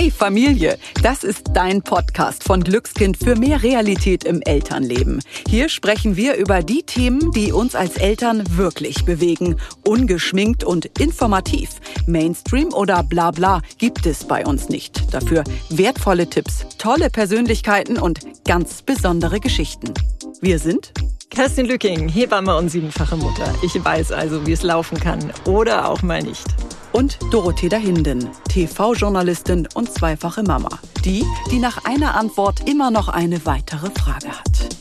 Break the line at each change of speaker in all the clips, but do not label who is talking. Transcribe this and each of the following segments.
Hey Familie, das ist dein Podcast von Glückskind für mehr Realität im Elternleben. Hier sprechen wir über die Themen, die uns als Eltern wirklich bewegen. Ungeschminkt und informativ. Mainstream oder bla bla gibt es bei uns nicht. Dafür wertvolle Tipps, tolle Persönlichkeiten und ganz besondere Geschichten. Wir sind
Kerstin Lücking, Hebamme und siebenfache Mutter. Ich weiß also, wie es laufen kann oder auch mal nicht
und Dorothea Hinden, TV-Journalistin und zweifache Mama. Die, die nach einer Antwort immer noch eine weitere Frage hat.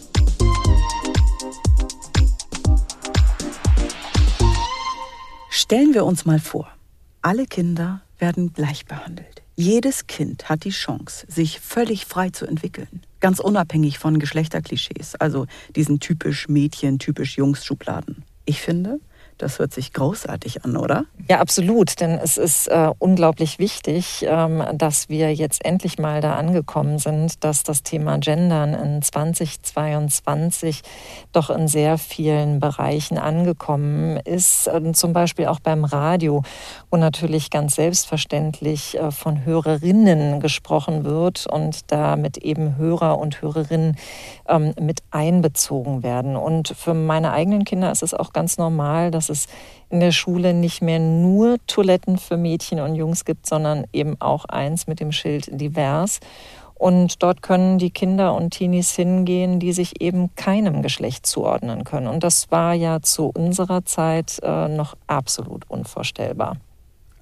Stellen wir uns mal vor, alle Kinder werden gleich behandelt. Jedes Kind hat die Chance, sich völlig frei zu entwickeln. Ganz unabhängig von Geschlechterklischees, also diesen typisch Mädchen, typisch Jungs-Schubladen. Ich finde, das hört sich großartig an, oder?
Ja, absolut. Denn es ist äh, unglaublich wichtig, ähm, dass wir jetzt endlich mal da angekommen sind, dass das Thema Gendern in 2022 doch in sehr vielen Bereichen angekommen ist. Äh, zum Beispiel auch beim Radio, wo natürlich ganz selbstverständlich äh, von Hörerinnen gesprochen wird und damit eben Hörer und Hörerinnen ähm, mit einbezogen werden. Und für meine eigenen Kinder ist es auch ganz normal, dass es in der Schule nicht mehr nur Toiletten für Mädchen und Jungs gibt, sondern eben auch eins mit dem Schild divers. Und dort können die Kinder und Teenies hingehen, die sich eben keinem Geschlecht zuordnen können. Und das war ja zu unserer Zeit äh, noch absolut unvorstellbar.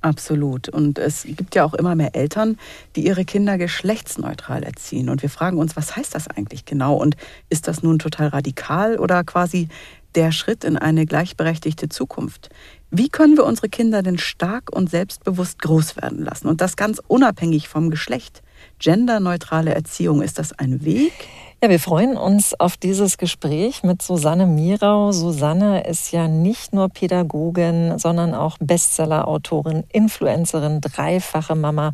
Absolut. Und es gibt ja auch immer mehr Eltern, die ihre Kinder geschlechtsneutral erziehen. Und wir fragen uns, was heißt das eigentlich genau? Und ist das nun total radikal oder quasi der Schritt in eine gleichberechtigte Zukunft. Wie können wir unsere Kinder denn stark und selbstbewusst groß werden lassen? Und das ganz unabhängig vom Geschlecht. Genderneutrale Erziehung, ist das ein Weg?
Ja, wir freuen uns auf dieses Gespräch mit Susanne Mirau. Susanne ist ja nicht nur Pädagogin, sondern auch Bestsellerautorin, Influencerin, dreifache Mama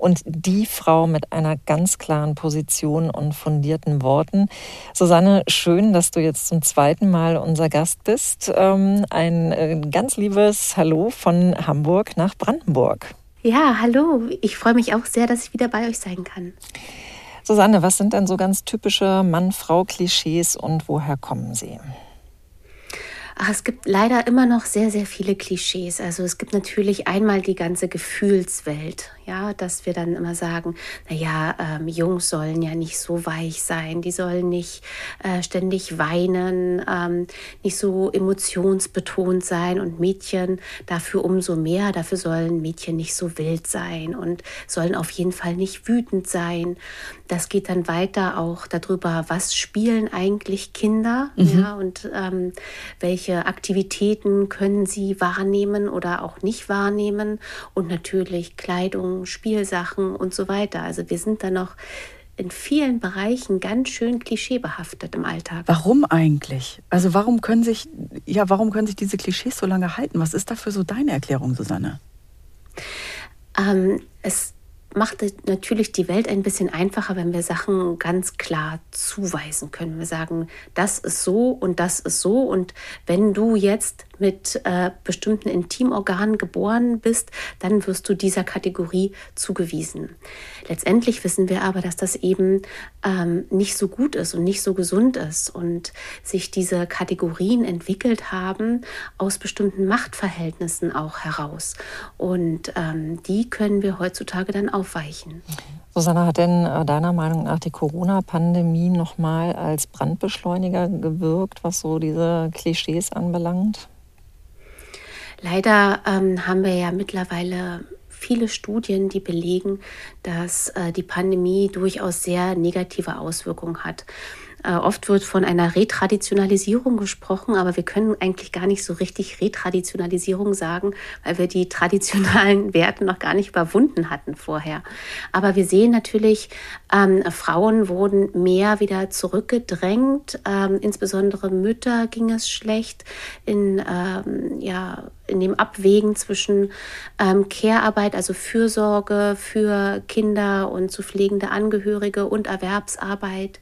und die Frau mit einer ganz klaren Position und fundierten Worten. Susanne, schön, dass du jetzt zum zweiten Mal unser Gast bist. Ähm, ein äh, ganz liebes Hallo von Hamburg nach Brandenburg.
Ja, hallo. Ich freue mich auch sehr, dass ich wieder bei euch sein kann.
Susanne, was sind denn so ganz typische Mann-Frau-Klischees und woher kommen sie?
Ach, es gibt leider immer noch sehr, sehr viele Klischees. Also es gibt natürlich einmal die ganze Gefühlswelt, ja, dass wir dann immer sagen, naja, ähm, Jungs sollen ja nicht so weich sein, die sollen nicht äh, ständig weinen, ähm, nicht so emotionsbetont sein und Mädchen dafür umso mehr, dafür sollen Mädchen nicht so wild sein und sollen auf jeden Fall nicht wütend sein. Das geht dann weiter auch darüber, was spielen eigentlich Kinder, mhm. ja, und ähm, welche welche Aktivitäten können sie wahrnehmen oder auch nicht wahrnehmen und natürlich Kleidung, Spielsachen und so weiter. Also wir sind da noch in vielen Bereichen ganz schön klischeebehaftet im Alltag.
Warum eigentlich? Also warum können sich ja, warum können sich diese Klischees so lange halten? Was ist dafür so deine Erklärung, Susanne?
Ähm, es macht natürlich die Welt ein bisschen einfacher, wenn wir Sachen ganz klar zuweisen können. Wir sagen, das ist so und das ist so. Und wenn du jetzt mit äh, bestimmten Intimorganen geboren bist, dann wirst du dieser Kategorie zugewiesen. Letztendlich wissen wir aber, dass das eben ähm, nicht so gut ist und nicht so gesund ist und sich diese Kategorien entwickelt haben aus bestimmten Machtverhältnissen auch heraus. Und ähm, die können wir heutzutage dann aufweichen.
Susanne, hat denn äh, deiner Meinung nach die Corona-Pandemie nochmal als Brandbeschleuniger gewirkt, was so diese Klischees anbelangt?
Leider ähm, haben wir ja mittlerweile viele Studien, die belegen, dass äh, die Pandemie durchaus sehr negative Auswirkungen hat. Äh, oft wird von einer Retraditionalisierung gesprochen, aber wir können eigentlich gar nicht so richtig Retraditionalisierung sagen, weil wir die traditionalen Werte noch gar nicht überwunden hatten vorher. Aber wir sehen natürlich, ähm, Frauen wurden mehr wieder zurückgedrängt, ähm, insbesondere Mütter ging es schlecht in ähm, ja in dem Abwägen zwischen ähm, Care-Arbeit, also Fürsorge für Kinder und zu pflegende Angehörige und Erwerbsarbeit.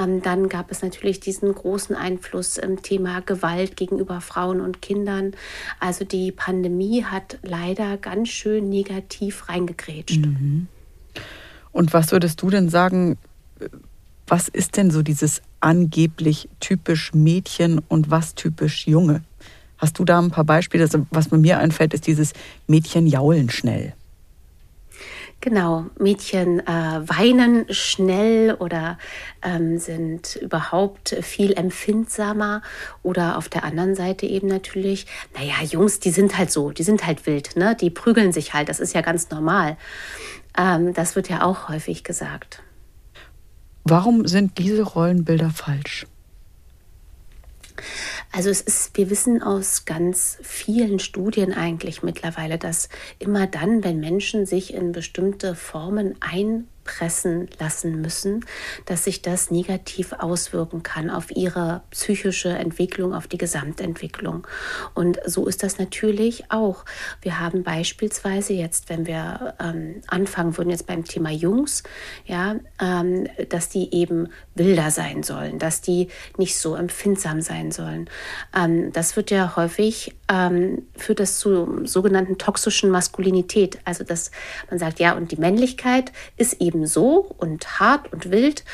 Ähm, dann gab es natürlich diesen großen Einfluss im Thema Gewalt gegenüber Frauen und Kindern. Also die Pandemie hat leider ganz schön negativ reingegrätscht. Mhm.
Und was würdest du denn sagen, was ist denn so dieses angeblich typisch Mädchen und was typisch Junge? Hast du da ein paar Beispiele? Also, was mir einfällt, ist dieses Mädchen jaulen schnell.
Genau, Mädchen äh, weinen schnell oder ähm, sind überhaupt viel empfindsamer oder auf der anderen Seite eben natürlich, naja, Jungs, die sind halt so, die sind halt wild, ne? die prügeln sich halt, das ist ja ganz normal. Ähm, das wird ja auch häufig gesagt.
Warum sind diese Rollenbilder falsch?
Also es ist, wir wissen aus ganz vielen Studien eigentlich mittlerweile, dass immer dann, wenn Menschen sich in bestimmte Formen ein pressen lassen müssen, dass sich das negativ auswirken kann auf ihre psychische Entwicklung, auf die Gesamtentwicklung. Und so ist das natürlich auch. Wir haben beispielsweise jetzt, wenn wir ähm, anfangen würden jetzt beim Thema Jungs, ja, ähm, dass die eben wilder sein sollen, dass die nicht so empfindsam sein sollen. Ähm, das wird ja häufig ähm, führt das zu sogenannten toxischen Maskulinität. Also dass man sagt, ja, und die Männlichkeit ist eben so und hart und wild,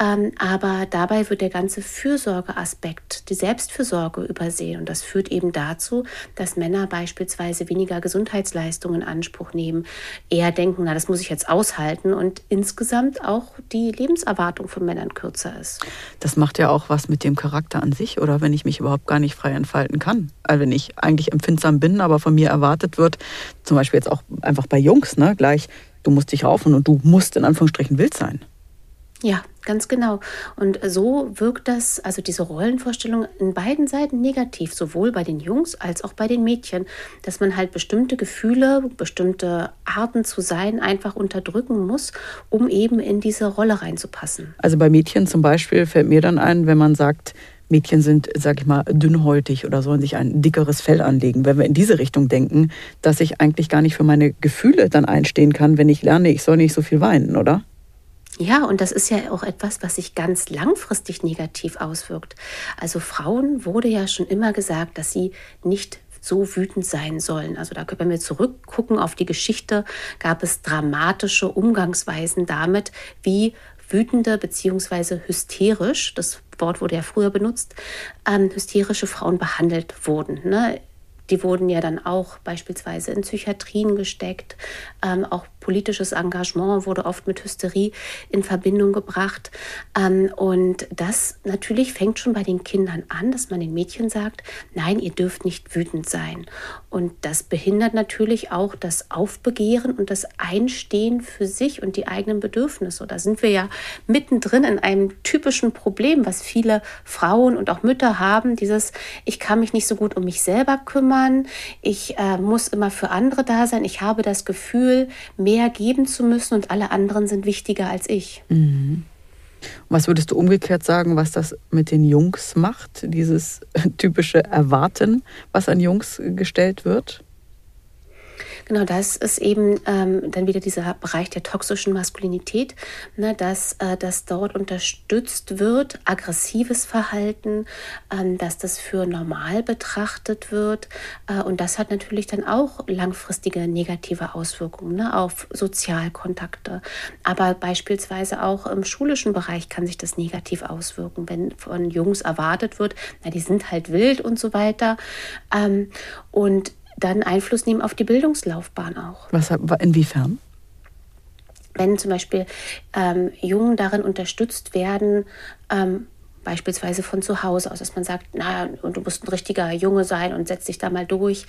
ähm, aber dabei wird der ganze Fürsorgeaspekt, die Selbstfürsorge übersehen. Und das führt eben dazu, dass Männer beispielsweise weniger Gesundheitsleistungen in Anspruch nehmen, eher denken, na, das muss ich jetzt aushalten und insgesamt auch die Lebenserwartung von Männern kürzer ist.
Das macht ja auch was mit dem Charakter an sich, oder wenn ich mich überhaupt gar nicht frei entfalten kann. Also wenn ich eigentlich empfindsam bin, aber von mir erwartet wird, zum Beispiel jetzt auch einfach bei Jungs, ne, gleich, du musst dich raufen und du musst in Anführungsstrichen wild sein.
Ja, ganz genau. Und so wirkt das, also diese Rollenvorstellung in beiden Seiten negativ, sowohl bei den Jungs als auch bei den Mädchen, dass man halt bestimmte Gefühle, bestimmte Arten zu sein einfach unterdrücken muss, um eben in diese Rolle reinzupassen.
Also bei Mädchen zum Beispiel fällt mir dann ein, wenn man sagt, Mädchen sind, sag ich mal, dünnhäutig oder sollen sich ein dickeres Fell anlegen. Wenn wir in diese Richtung denken, dass ich eigentlich gar nicht für meine Gefühle dann einstehen kann, wenn ich lerne, ich soll nicht so viel weinen, oder?
Ja, und das ist ja auch etwas, was sich ganz langfristig negativ auswirkt. Also Frauen wurde ja schon immer gesagt, dass sie nicht so wütend sein sollen. Also da können wir zurückgucken auf die Geschichte, gab es dramatische Umgangsweisen damit, wie wütende bzw. hysterisch, das Wort wurde ja früher benutzt, ähm, hysterische Frauen behandelt wurden. Ne? Die wurden ja dann auch beispielsweise in Psychiatrien gesteckt. Ähm, auch politisches Engagement wurde oft mit Hysterie in Verbindung gebracht. Ähm, und das natürlich fängt schon bei den Kindern an, dass man den Mädchen sagt, nein, ihr dürft nicht wütend sein. Und das behindert natürlich auch das Aufbegehren und das Einstehen für sich und die eigenen Bedürfnisse. Da sind wir ja mittendrin in einem typischen Problem, was viele Frauen und auch Mütter haben, dieses, ich kann mich nicht so gut um mich selber kümmern, ich äh, muss immer für andere da sein, ich habe das Gefühl, mehr geben zu müssen und alle anderen sind wichtiger als ich.
Mhm. Was würdest du umgekehrt sagen, was das mit den Jungs macht, dieses typische Erwarten, was an Jungs gestellt wird?
Genau, das ist eben ähm, dann wieder dieser Bereich der toxischen Maskulinität, ne, dass, äh, dass dort unterstützt wird, aggressives Verhalten, ähm, dass das für normal betrachtet wird. Äh, und das hat natürlich dann auch langfristige negative Auswirkungen ne, auf Sozialkontakte. Aber beispielsweise auch im schulischen Bereich kann sich das negativ auswirken, wenn von Jungs erwartet wird, na, die sind halt wild und so weiter. Ähm, und dann Einfluss nehmen auf die Bildungslaufbahn auch.
Was, inwiefern?
Wenn zum Beispiel ähm, Jungen darin unterstützt werden, ähm, beispielsweise von zu Hause aus, dass man sagt, na, und du musst ein richtiger Junge sein und setz dich da mal durch.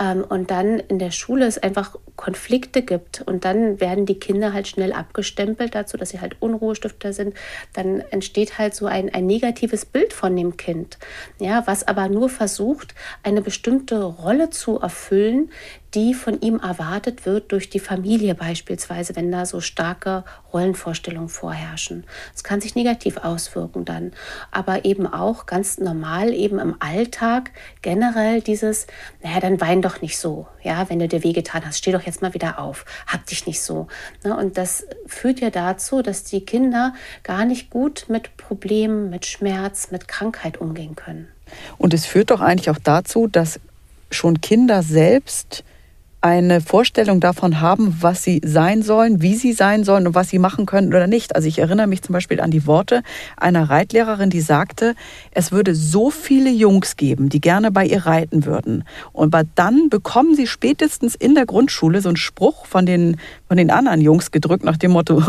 Ähm, und dann in der Schule es einfach Konflikte gibt und dann werden die Kinder halt schnell abgestempelt dazu, dass sie halt Unruhestifter sind. Dann entsteht halt so ein, ein negatives Bild von dem Kind, ja, was aber nur versucht, eine bestimmte Rolle zu erfüllen, die von ihm erwartet wird durch die Familie beispielsweise, wenn da so starke Rollenvorstellungen vorherrschen. Es kann sich negativ auswirken dann, aber eben auch ganz normal eben im Alltag generell dieses, naja, dann wein doch nicht so, ja, wenn du dir wehgetan hast, steh doch jetzt mal wieder auf, hab dich nicht so. Ne? Und das führt ja dazu, dass die Kinder gar nicht gut mit Problemen, mit Schmerz, mit Krankheit umgehen können.
Und es führt doch eigentlich auch dazu, dass schon Kinder selbst eine Vorstellung davon haben, was sie sein sollen, wie sie sein sollen und was sie machen können oder nicht. Also ich erinnere mich zum Beispiel an die Worte einer Reitlehrerin, die sagte, es würde so viele Jungs geben, die gerne bei ihr reiten würden. Und dann bekommen sie spätestens in der Grundschule so einen Spruch von den, von den anderen Jungs gedrückt nach dem Motto,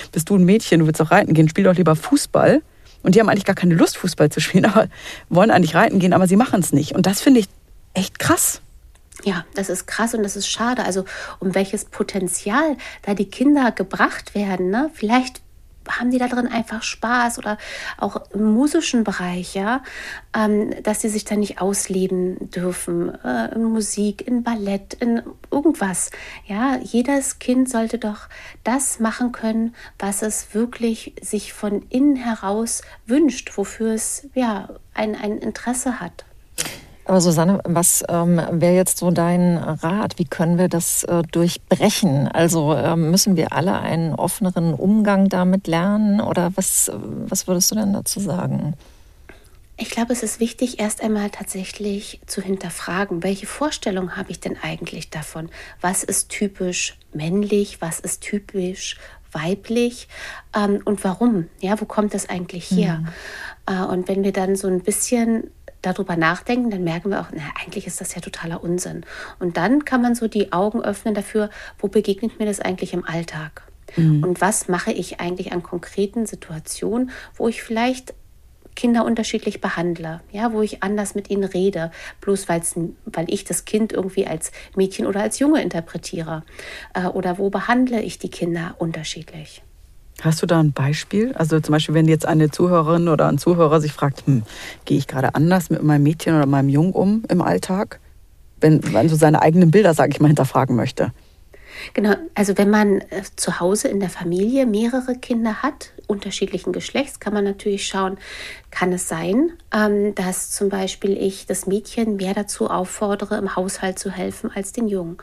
bist du ein Mädchen, du willst auch reiten gehen, spiel doch lieber Fußball. Und die haben eigentlich gar keine Lust, Fußball zu spielen, aber wollen eigentlich reiten gehen, aber sie machen es nicht. Und das finde ich echt krass.
Ja, das ist krass und das ist schade. Also um welches Potenzial da die Kinder gebracht werden. Ne? Vielleicht haben die da drin einfach Spaß oder auch im musischen Bereich, ja, ähm, dass sie sich da nicht ausleben dürfen, äh, in Musik, in Ballett, in irgendwas. Ja, jedes Kind sollte doch das machen können, was es wirklich sich von innen heraus wünscht, wofür es ja ein, ein Interesse hat.
Aber Susanne, was ähm, wäre jetzt so dein Rat? Wie können wir das äh, durchbrechen? Also ähm, müssen wir alle einen offeneren Umgang damit lernen? Oder was, was würdest du denn dazu sagen?
Ich glaube, es ist wichtig, erst einmal tatsächlich zu hinterfragen, welche Vorstellung habe ich denn eigentlich davon? Was ist typisch männlich? Was ist typisch weiblich? Ähm, und warum? Ja, wo kommt das eigentlich her? Mhm. Äh, und wenn wir dann so ein bisschen darüber nachdenken, dann merken wir auch, na, eigentlich ist das ja totaler Unsinn. Und dann kann man so die Augen öffnen dafür, wo begegnet mir das eigentlich im Alltag? Mhm. Und was mache ich eigentlich an konkreten Situationen, wo ich vielleicht Kinder unterschiedlich behandle, ja, wo ich anders mit ihnen rede, bloß weil ich das Kind irgendwie als Mädchen oder als Junge interpretiere. Äh, oder wo behandle ich die Kinder unterschiedlich?
Hast du da ein Beispiel? Also zum Beispiel, wenn jetzt eine Zuhörerin oder ein Zuhörer sich fragt, hm, gehe ich gerade anders mit meinem Mädchen oder meinem Jungen um im Alltag? Wenn man so seine eigenen Bilder, sage ich mal, hinterfragen möchte.
Genau, also wenn man äh, zu Hause in der Familie mehrere Kinder hat, unterschiedlichen Geschlechts, kann man natürlich schauen, kann es sein, ähm, dass zum Beispiel ich das Mädchen mehr dazu auffordere, im Haushalt zu helfen als den Jungen.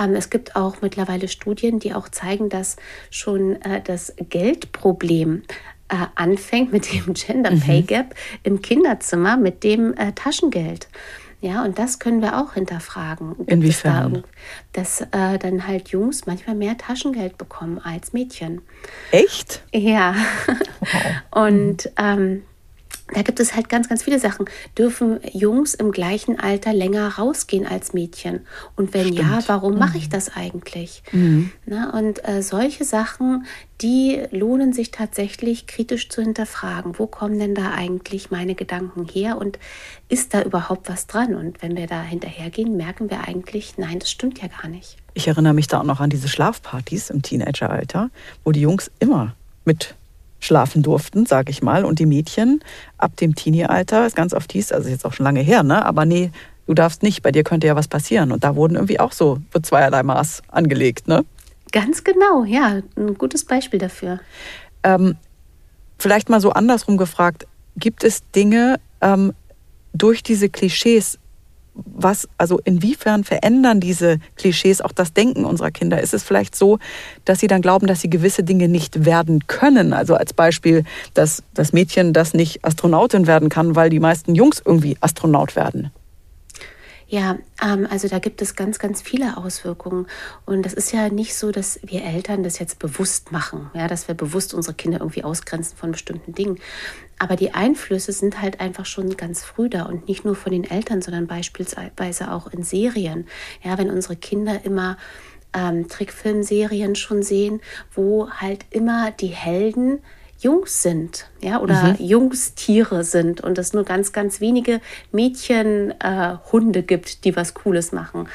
Ähm, es gibt auch mittlerweile Studien, die auch zeigen, dass schon äh, das Geldproblem äh, anfängt mit dem Gender Pay mhm. Gap mhm. im Kinderzimmer, mit dem Taschengeld. Ja, und das können wir auch hinterfragen.
Gibt Inwiefern? Da,
dass äh, dann halt Jungs manchmal mehr Taschengeld bekommen als Mädchen.
Echt?
Ja. Wow. und ähm, da gibt es halt ganz, ganz viele Sachen. Dürfen Jungs im gleichen Alter länger rausgehen als Mädchen? Und wenn Stimmt. ja, warum mhm. mache ich das eigentlich? Mhm. Na, und äh, solche Sachen, die lohnen sich tatsächlich kritisch zu hinterfragen. Wo kommen denn da eigentlich meine Gedanken her? Und ist da überhaupt was dran? Und wenn wir da hinterhergehen, merken wir eigentlich, nein, das stimmt ja gar nicht.
Ich erinnere mich da auch noch an diese Schlafpartys im Teenageralter, wo die Jungs immer mit schlafen durften, sage ich mal. Und die Mädchen ab dem Teenie-Alter, ist ganz oft hieß, also jetzt auch schon lange her, ne? aber nee, du darfst nicht, bei dir könnte ja was passieren. Und da wurden irgendwie auch so für zweierlei Maß angelegt. Ne?
Ganz genau, ja, ein gutes Beispiel dafür.
Ähm, vielleicht mal so andersrum gefragt, gibt es Dinge ähm, durch diese Klischees, was, also inwiefern verändern diese Klischees auch das Denken unserer Kinder? Ist es vielleicht so, dass sie dann glauben, dass sie gewisse Dinge nicht werden können? Also als Beispiel, dass das Mädchen das nicht Astronautin werden kann, weil die meisten Jungs irgendwie Astronaut werden.
Ja, ähm, also da gibt es ganz, ganz viele Auswirkungen. Und das ist ja nicht so, dass wir Eltern das jetzt bewusst machen, ja, dass wir bewusst unsere Kinder irgendwie ausgrenzen von bestimmten Dingen. Aber die Einflüsse sind halt einfach schon ganz früh da und nicht nur von den Eltern, sondern beispielsweise auch in Serien. Ja, wenn unsere Kinder immer ähm, Trickfilmserien schon sehen, wo halt immer die Helden Jungs sind, ja, oder mhm. Jungstiere sind und es nur ganz, ganz wenige Mädchenhunde äh, gibt, die was Cooles machen.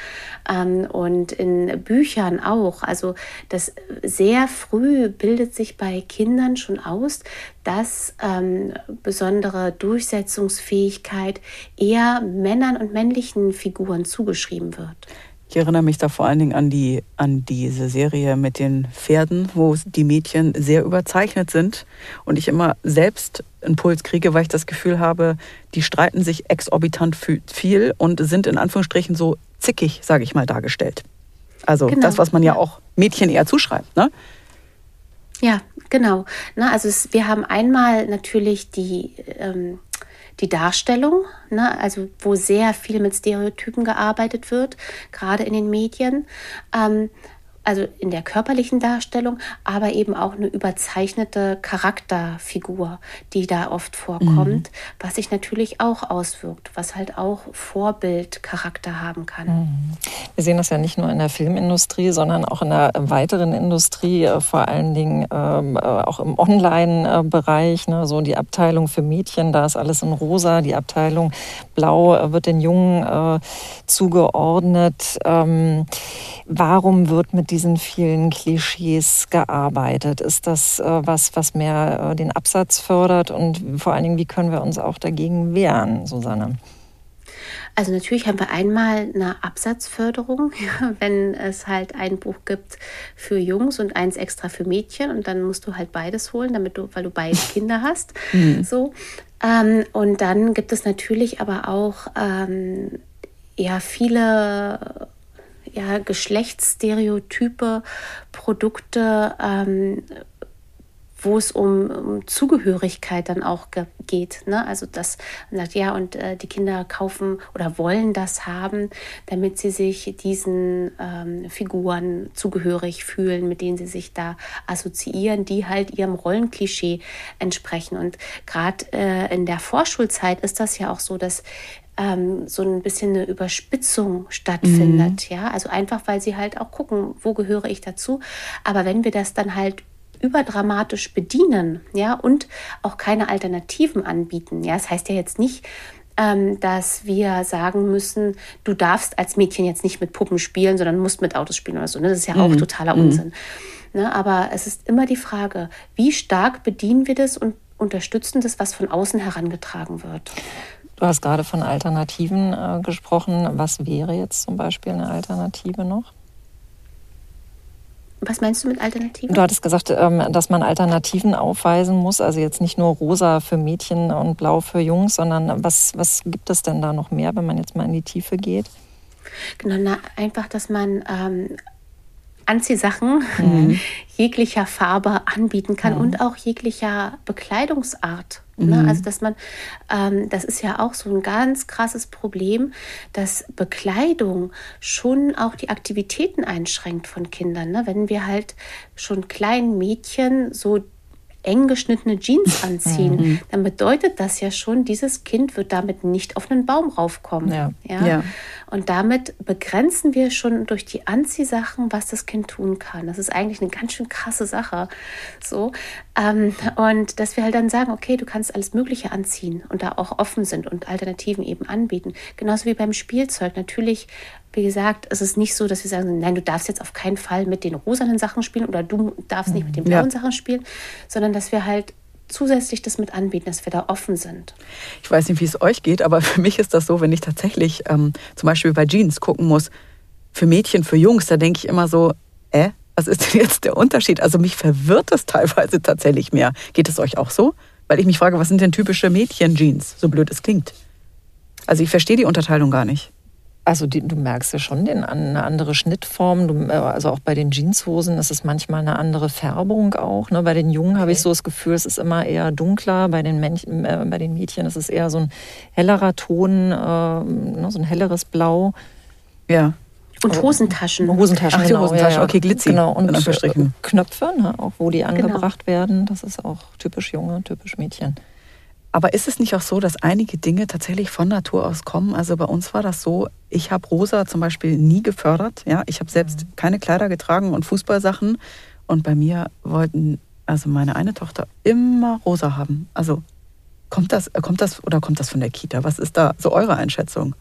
Ähm, und in Büchern auch. Also das sehr früh bildet sich bei Kindern schon aus, dass ähm, besondere Durchsetzungsfähigkeit eher Männern und männlichen Figuren zugeschrieben wird.
Ich erinnere mich da vor allen Dingen an, die, an diese Serie mit den Pferden, wo die Mädchen sehr überzeichnet sind und ich immer selbst einen Puls kriege, weil ich das Gefühl habe, die streiten sich exorbitant viel und sind in Anführungsstrichen so zickig, sage ich mal, dargestellt. Also genau. das, was man ja auch Mädchen eher zuschreibt, ne?
Ja, genau. Na, also es, wir haben einmal natürlich die ähm, die Darstellung, ne, also wo sehr viel mit Stereotypen gearbeitet wird, gerade in den Medien. Ähm, also in der körperlichen Darstellung, aber eben auch eine überzeichnete Charakterfigur, die da oft vorkommt, mhm. was sich natürlich auch auswirkt, was halt auch Vorbildcharakter haben kann. Mhm.
Wir sehen das ja nicht nur in der Filmindustrie, sondern auch in der weiteren Industrie, äh, vor allen Dingen ähm, äh, auch im Online-Bereich. Ne? So die Abteilung für Mädchen, da ist alles in rosa, die Abteilung blau äh, wird den Jungen äh, zugeordnet. Ähm, warum wird mit diesen vielen Klischees gearbeitet? Ist das äh, was, was mehr äh, den Absatz fördert? Und vor allen Dingen, wie können wir uns auch dagegen wehren, Susanne?
Also natürlich haben wir einmal eine Absatzförderung, ja, wenn es halt ein Buch gibt für Jungs und eins extra für Mädchen und dann musst du halt beides holen, damit du, weil du beide Kinder hast. Mhm. So. Ähm, und dann gibt es natürlich aber auch ähm, ja viele ja, Geschlechtsstereotype, Produkte, ähm, wo es um, um, Zugehörigkeit dann auch geht. Ne? Also dass man sagt, ja, und äh, die Kinder kaufen oder wollen das haben, damit sie sich diesen ähm, Figuren zugehörig fühlen, mit denen sie sich da assoziieren, die halt ihrem Rollenklischee entsprechen. Und gerade äh, in der Vorschulzeit ist das ja auch so, dass ähm, so ein bisschen eine Überspitzung stattfindet. Mhm. Ja, also einfach, weil sie halt auch gucken, wo gehöre ich dazu. Aber wenn wir das dann halt überdramatisch bedienen, ja, und auch keine Alternativen anbieten, ja, das heißt ja jetzt nicht, ähm, dass wir sagen müssen, du darfst als Mädchen jetzt nicht mit Puppen spielen, sondern musst mit Autos spielen oder so. Ne? Das ist ja mhm. auch totaler mhm. Unsinn. Ne? Aber es ist immer die Frage, wie stark bedienen wir das und unterstützen das, was von außen herangetragen wird.
Du hast gerade von Alternativen äh, gesprochen. Was wäre jetzt zum Beispiel eine Alternative noch?
Was meinst du mit Alternativen?
Du hattest gesagt, ähm, dass man Alternativen aufweisen muss. Also jetzt nicht nur rosa für Mädchen und blau für Jungs, sondern was, was gibt es denn da noch mehr, wenn man jetzt mal in die Tiefe geht?
Genau, na, einfach, dass man ähm, Anziehsachen mhm. jeglicher Farbe anbieten kann mhm. und auch jeglicher Bekleidungsart. Ne? Mhm. Also dass man, ähm, das ist ja auch so ein ganz krasses Problem, dass Bekleidung schon auch die Aktivitäten einschränkt von Kindern. Ne? Wenn wir halt schon kleinen Mädchen so eng geschnittene Jeans anziehen, mhm. dann bedeutet das ja schon, dieses Kind wird damit nicht auf einen Baum raufkommen. Ja. ja. Ja? Und damit begrenzen wir schon durch die Anziehsachen, was das Kind tun kann. Das ist eigentlich eine ganz schön krasse Sache. So. Ähm, und dass wir halt dann sagen, okay, du kannst alles Mögliche anziehen und da auch offen sind und Alternativen eben anbieten. Genauso wie beim Spielzeug. Natürlich wie gesagt, es ist nicht so, dass wir sagen, nein, du darfst jetzt auf keinen Fall mit den rosanen Sachen spielen oder du darfst nicht mit den blauen ja. Sachen spielen, sondern dass wir halt zusätzlich das mit anbieten, dass wir da offen sind.
Ich weiß nicht, wie es euch geht, aber für mich ist das so, wenn ich tatsächlich ähm, zum Beispiel bei Jeans gucken muss, für Mädchen, für Jungs, da denke ich immer so, äh, was ist denn jetzt der Unterschied? Also mich verwirrt das teilweise tatsächlich mehr. Geht es euch auch so? Weil ich mich frage, was sind denn typische Mädchen-Jeans, so blöd es klingt? Also ich verstehe die Unterteilung gar nicht.
Also die, du merkst ja schon den, eine andere Schnittform. Du, äh, also auch bei den Jeanshosen ist es manchmal eine andere Färbung auch. Ne? Bei den Jungen okay. habe ich so das Gefühl, es ist immer eher dunkler. Bei den, Männchen, äh, bei den Mädchen ist es eher so ein hellerer Ton, äh, ne? so ein helleres Blau.
Ja. Und Hosentaschen.
Hosentaschen, Ach,
die genau, Hosentaschen. Ja, ja. Okay, Glitzy.
Genau, und äh, Knöpfe, ne? auch wo die genau. angebracht genau. werden. Das ist auch typisch Junge, typisch Mädchen.
Aber ist es nicht auch so, dass einige Dinge tatsächlich von Natur aus kommen? Also bei uns war das so, ich habe Rosa zum Beispiel nie gefördert. Ja, ich habe selbst mhm. keine Kleider getragen und Fußballsachen. Und bei mir wollten also meine eine Tochter immer Rosa haben. Also kommt das, kommt das oder kommt das von der Kita? Was ist da so eure Einschätzung?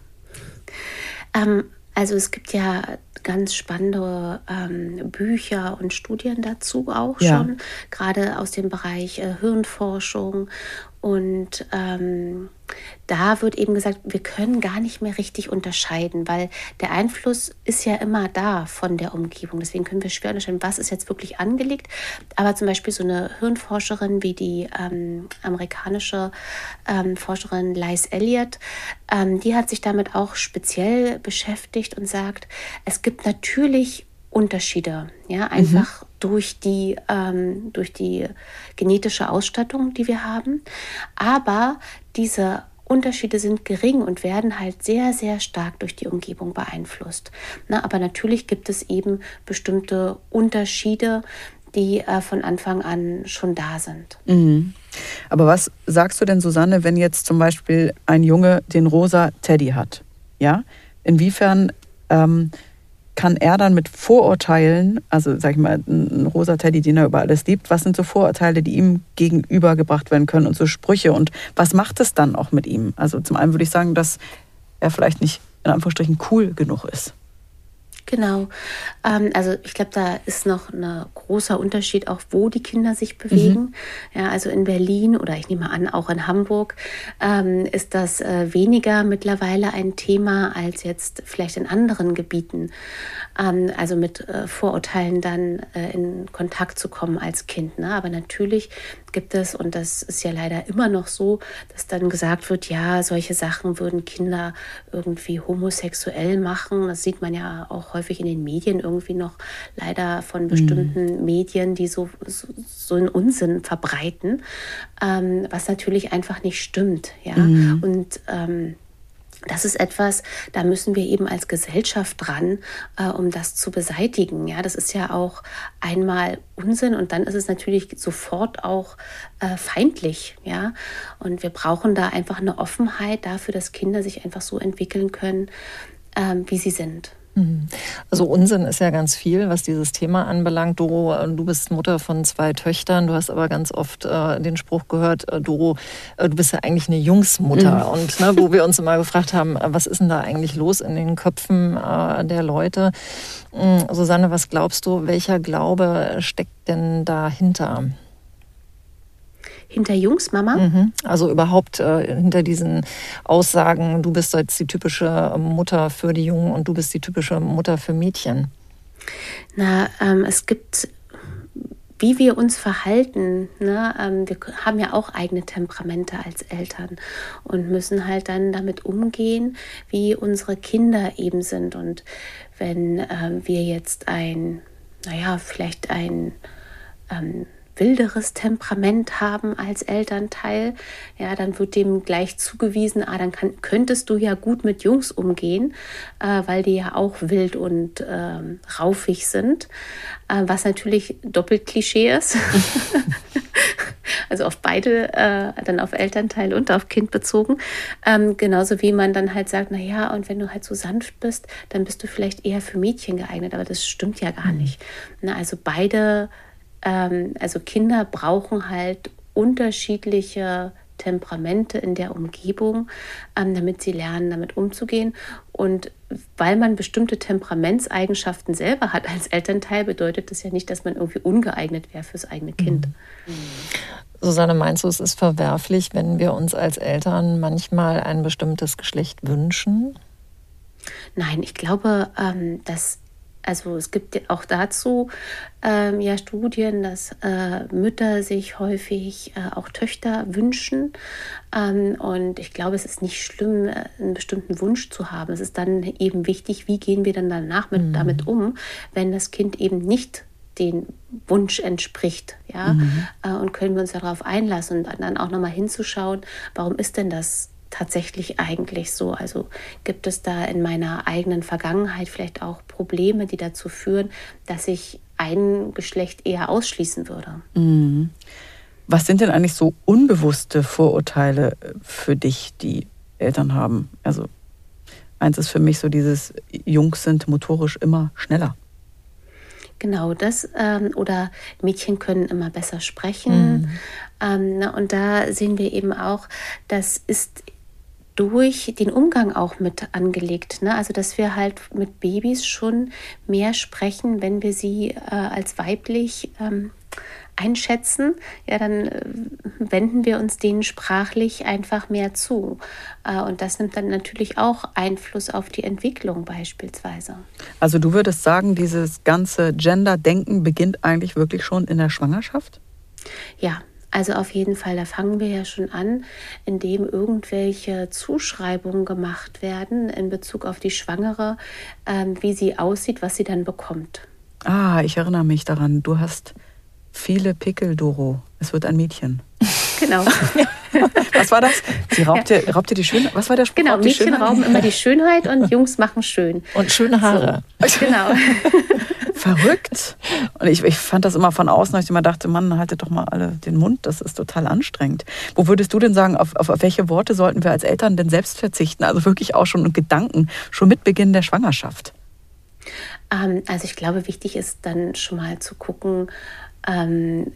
Ähm, also es gibt ja ganz spannende ähm, Bücher und Studien dazu auch ja. schon, gerade aus dem Bereich äh, Hirnforschung und ähm, da wird eben gesagt, wir können gar nicht mehr richtig unterscheiden, weil der Einfluss ist ja immer da von der Umgebung. Deswegen können wir schwer unterscheiden, was ist jetzt wirklich angelegt. Aber zum Beispiel so eine Hirnforscherin wie die ähm, amerikanische ähm, Forscherin Lice Elliott, ähm, die hat sich damit auch speziell beschäftigt und sagt, es gibt natürlich Unterschiede, ja, einfach mhm. Durch die, ähm, durch die genetische Ausstattung, die wir haben. Aber diese Unterschiede sind gering und werden halt sehr, sehr stark durch die Umgebung beeinflusst. Na, aber natürlich gibt es eben bestimmte Unterschiede, die äh, von Anfang an schon da sind.
Mhm. Aber was sagst du denn, Susanne, wenn jetzt zum Beispiel ein Junge den rosa Teddy hat? Ja, inwiefern ähm, kann er dann mit Vorurteilen, also sag ich mal, ein rosa Teddy, den er über alles liebt, was sind so Vorurteile, die ihm gegenübergebracht werden können und so Sprüche und was macht es dann auch mit ihm? Also zum einen würde ich sagen, dass er vielleicht nicht in Anführungsstrichen cool genug ist.
Genau. Ähm, also ich glaube, da ist noch ein großer Unterschied, auch wo die Kinder sich bewegen. Mhm. Ja, also in Berlin oder ich nehme an, auch in Hamburg ähm, ist das äh, weniger mittlerweile ein Thema als jetzt vielleicht in anderen Gebieten. Ähm, also mit äh, Vorurteilen dann äh, in Kontakt zu kommen als Kind. Ne? Aber natürlich gibt es, und das ist ja leider immer noch so, dass dann gesagt wird, ja, solche Sachen würden Kinder irgendwie homosexuell machen. Das sieht man ja auch häufig in den Medien irgendwie noch leider von bestimmten mhm. Medien, die so, so, so einen Unsinn verbreiten, ähm, was natürlich einfach nicht stimmt. Ja? Mhm. Und ähm, das ist etwas, da müssen wir eben als Gesellschaft dran, äh, um das zu beseitigen. Ja, das ist ja auch einmal Unsinn und dann ist es natürlich sofort auch äh, feindlich. Ja, und wir brauchen da einfach eine Offenheit dafür, dass Kinder sich einfach so entwickeln können, äh, wie sie sind.
Also Unsinn ist ja ganz viel, was dieses Thema anbelangt. Doro, äh, du bist Mutter von zwei Töchtern. Du hast aber ganz oft äh, den Spruch gehört, äh, Doro, äh, du bist ja eigentlich eine Jungsmutter. Mhm. Und ne, wo wir uns immer gefragt haben, äh, was ist denn da eigentlich los in den Köpfen äh, der Leute? Mhm. Susanne, was glaubst du, welcher Glaube steckt denn dahinter?
Hinter Jungs, Mama?
Mhm. Also überhaupt äh, hinter diesen Aussagen, du bist jetzt die typische Mutter für die Jungen und du bist die typische Mutter für Mädchen.
Na, ähm, es gibt wie wir uns verhalten. Ne? Ähm, wir haben ja auch eigene Temperamente als Eltern und müssen halt dann damit umgehen, wie unsere Kinder eben sind. Und wenn ähm, wir jetzt ein, naja, vielleicht ein ähm, wilderes Temperament haben als Elternteil, ja, dann wird dem gleich zugewiesen, ah, dann kann, könntest du ja gut mit Jungs umgehen, äh, weil die ja auch wild und äh, raufig sind, äh, was natürlich doppelt Klischee ist. also auf beide, äh, dann auf Elternteil und auf Kind bezogen. Ähm, genauso wie man dann halt sagt, naja, und wenn du halt so sanft bist, dann bist du vielleicht eher für Mädchen geeignet, aber das stimmt ja gar mhm. nicht. Na, also beide ähm, also Kinder brauchen halt unterschiedliche Temperamente in der Umgebung, ähm, damit sie lernen, damit umzugehen. Und weil man bestimmte Temperamentseigenschaften selber hat als Elternteil, bedeutet das ja nicht, dass man irgendwie ungeeignet wäre fürs eigene Kind. Mhm.
Susanne, meinst du, es ist verwerflich, wenn wir uns als Eltern manchmal ein bestimmtes Geschlecht wünschen?
Nein, ich glaube, ähm, dass also es gibt auch dazu ähm, ja Studien, dass äh, Mütter sich häufig äh, auch Töchter wünschen. Ähm, und ich glaube, es ist nicht schlimm, äh, einen bestimmten Wunsch zu haben. Es ist dann eben wichtig, wie gehen wir dann danach mit, mhm. damit um, wenn das Kind eben nicht den Wunsch entspricht, ja, mhm. Äh, und können wir uns darauf einlassen und dann auch nochmal hinzuschauen, warum ist denn das tatsächlich eigentlich so? Also gibt es da in meiner eigenen Vergangenheit vielleicht auch Probleme, die dazu führen, dass ich ein Geschlecht eher ausschließen würde?
Mhm. Was sind denn eigentlich so unbewusste Vorurteile für dich, die Eltern haben? Also eins ist für mich so dieses, Jungs sind motorisch immer schneller.
Genau, das ähm, oder Mädchen können immer besser sprechen. Mhm. Ähm, na, und da sehen wir eben auch, das ist durch den Umgang auch mit angelegt. Ne? Also, dass wir halt mit Babys schon mehr sprechen, wenn wir sie äh, als weiblich ähm, einschätzen, ja, dann äh, wenden wir uns denen sprachlich einfach mehr zu. Äh, und das nimmt dann natürlich auch Einfluss auf die Entwicklung beispielsweise.
Also du würdest sagen, dieses ganze Gender-Denken beginnt eigentlich wirklich schon in der Schwangerschaft?
Ja, also auf jeden Fall, da fangen wir ja schon an, indem irgendwelche Zuschreibungen gemacht werden in Bezug auf die Schwangere, ähm, wie sie aussieht, was sie dann bekommt.
Ah, ich erinnere mich daran. Du hast viele Pickel, Doro. Es wird ein Mädchen.
Genau.
Was war das? Sie raubte, ja. raubte die Schönheit. Was war der Spruch?
Genau, Mädchen rauben immer die Schönheit und Jungs machen schön.
Und schöne Haare.
So. Genau.
Verrückt. Und ich, ich fand das immer von außen, dass ich immer dachte, Mann, haltet doch mal alle den Mund, das ist total anstrengend. Wo würdest du denn sagen, auf, auf, welche Worte sollten wir als Eltern denn selbst verzichten? Also wirklich auch schon Gedanken, schon mit Beginn der Schwangerschaft.
Ähm, also ich glaube, wichtig ist dann schon mal zu gucken, ähm,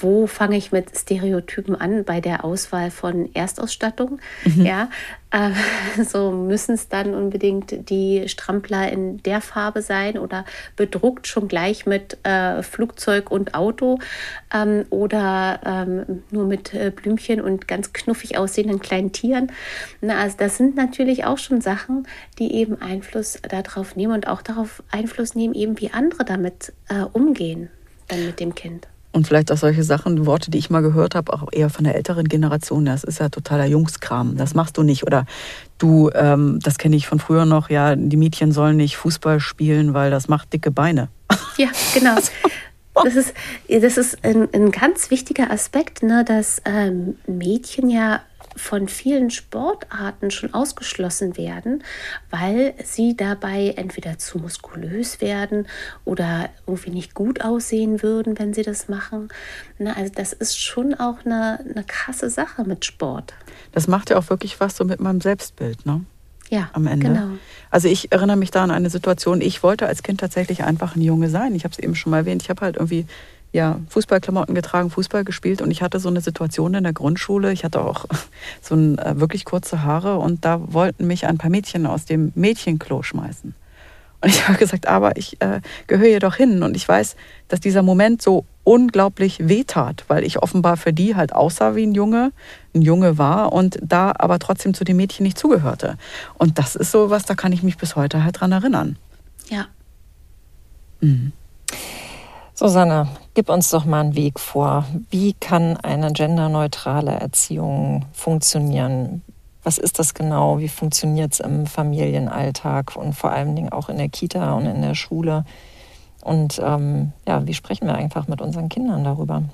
wo fange ich mit Stereotypen an bei der Auswahl von Erstausstattung? Mhm. Ja, äh, so müssen es dann unbedingt die Strampler in der Farbe sein oder bedruckt schon gleich mit äh, Flugzeug und Auto ähm, oder ähm, nur mit äh, Blümchen und ganz knuffig aussehenden kleinen Tieren. Na, also das sind natürlich auch schon Sachen, die eben Einfluss darauf nehmen und auch darauf Einfluss nehmen, eben wie andere damit äh, umgehen, dann mit dem Kind.
Und vielleicht auch solche Sachen, Worte, die ich mal gehört habe, auch eher von der älteren Generation, das ist ja totaler Jungskram, das machst du nicht. Oder du, ähm, das kenne ich von früher noch, ja, die Mädchen sollen nicht Fußball spielen, weil das macht dicke Beine.
Ja, genau. Das ist, das ist ein, ein ganz wichtiger Aspekt, ne, dass ähm, Mädchen ja von vielen Sportarten schon ausgeschlossen werden, weil sie dabei entweder zu muskulös werden oder irgendwie nicht gut aussehen würden, wenn sie das machen. Na, also das ist schon auch eine, eine krasse Sache mit Sport.
Das macht ja auch wirklich was so mit meinem Selbstbild, ne?
Ja,
am Ende. Genau. Also ich erinnere mich da an eine Situation, ich wollte als Kind tatsächlich einfach ein Junge sein. Ich habe es eben schon mal erwähnt. Ich habe halt irgendwie ja, Fußballklamotten getragen, Fußball gespielt und ich hatte so eine Situation in der Grundschule. Ich hatte auch so ein, äh, wirklich kurze Haare und da wollten mich ein paar Mädchen aus dem Mädchenklo schmeißen. Und ich habe gesagt, aber ich äh, gehöre hier doch hin und ich weiß, dass dieser Moment so unglaublich wehtat, weil ich offenbar für die halt aussah wie ein Junge, ein Junge war und da aber trotzdem zu den Mädchen nicht zugehörte. Und das ist so was, da kann ich mich bis heute halt dran erinnern.
Ja.
Mhm. Susanne, gib uns doch mal einen Weg vor. Wie kann eine genderneutrale Erziehung funktionieren? Was ist das genau? Wie funktioniert es im Familienalltag und vor allen Dingen auch in der Kita und in der Schule? Und ähm, ja, wie sprechen wir einfach mit unseren Kindern darüber?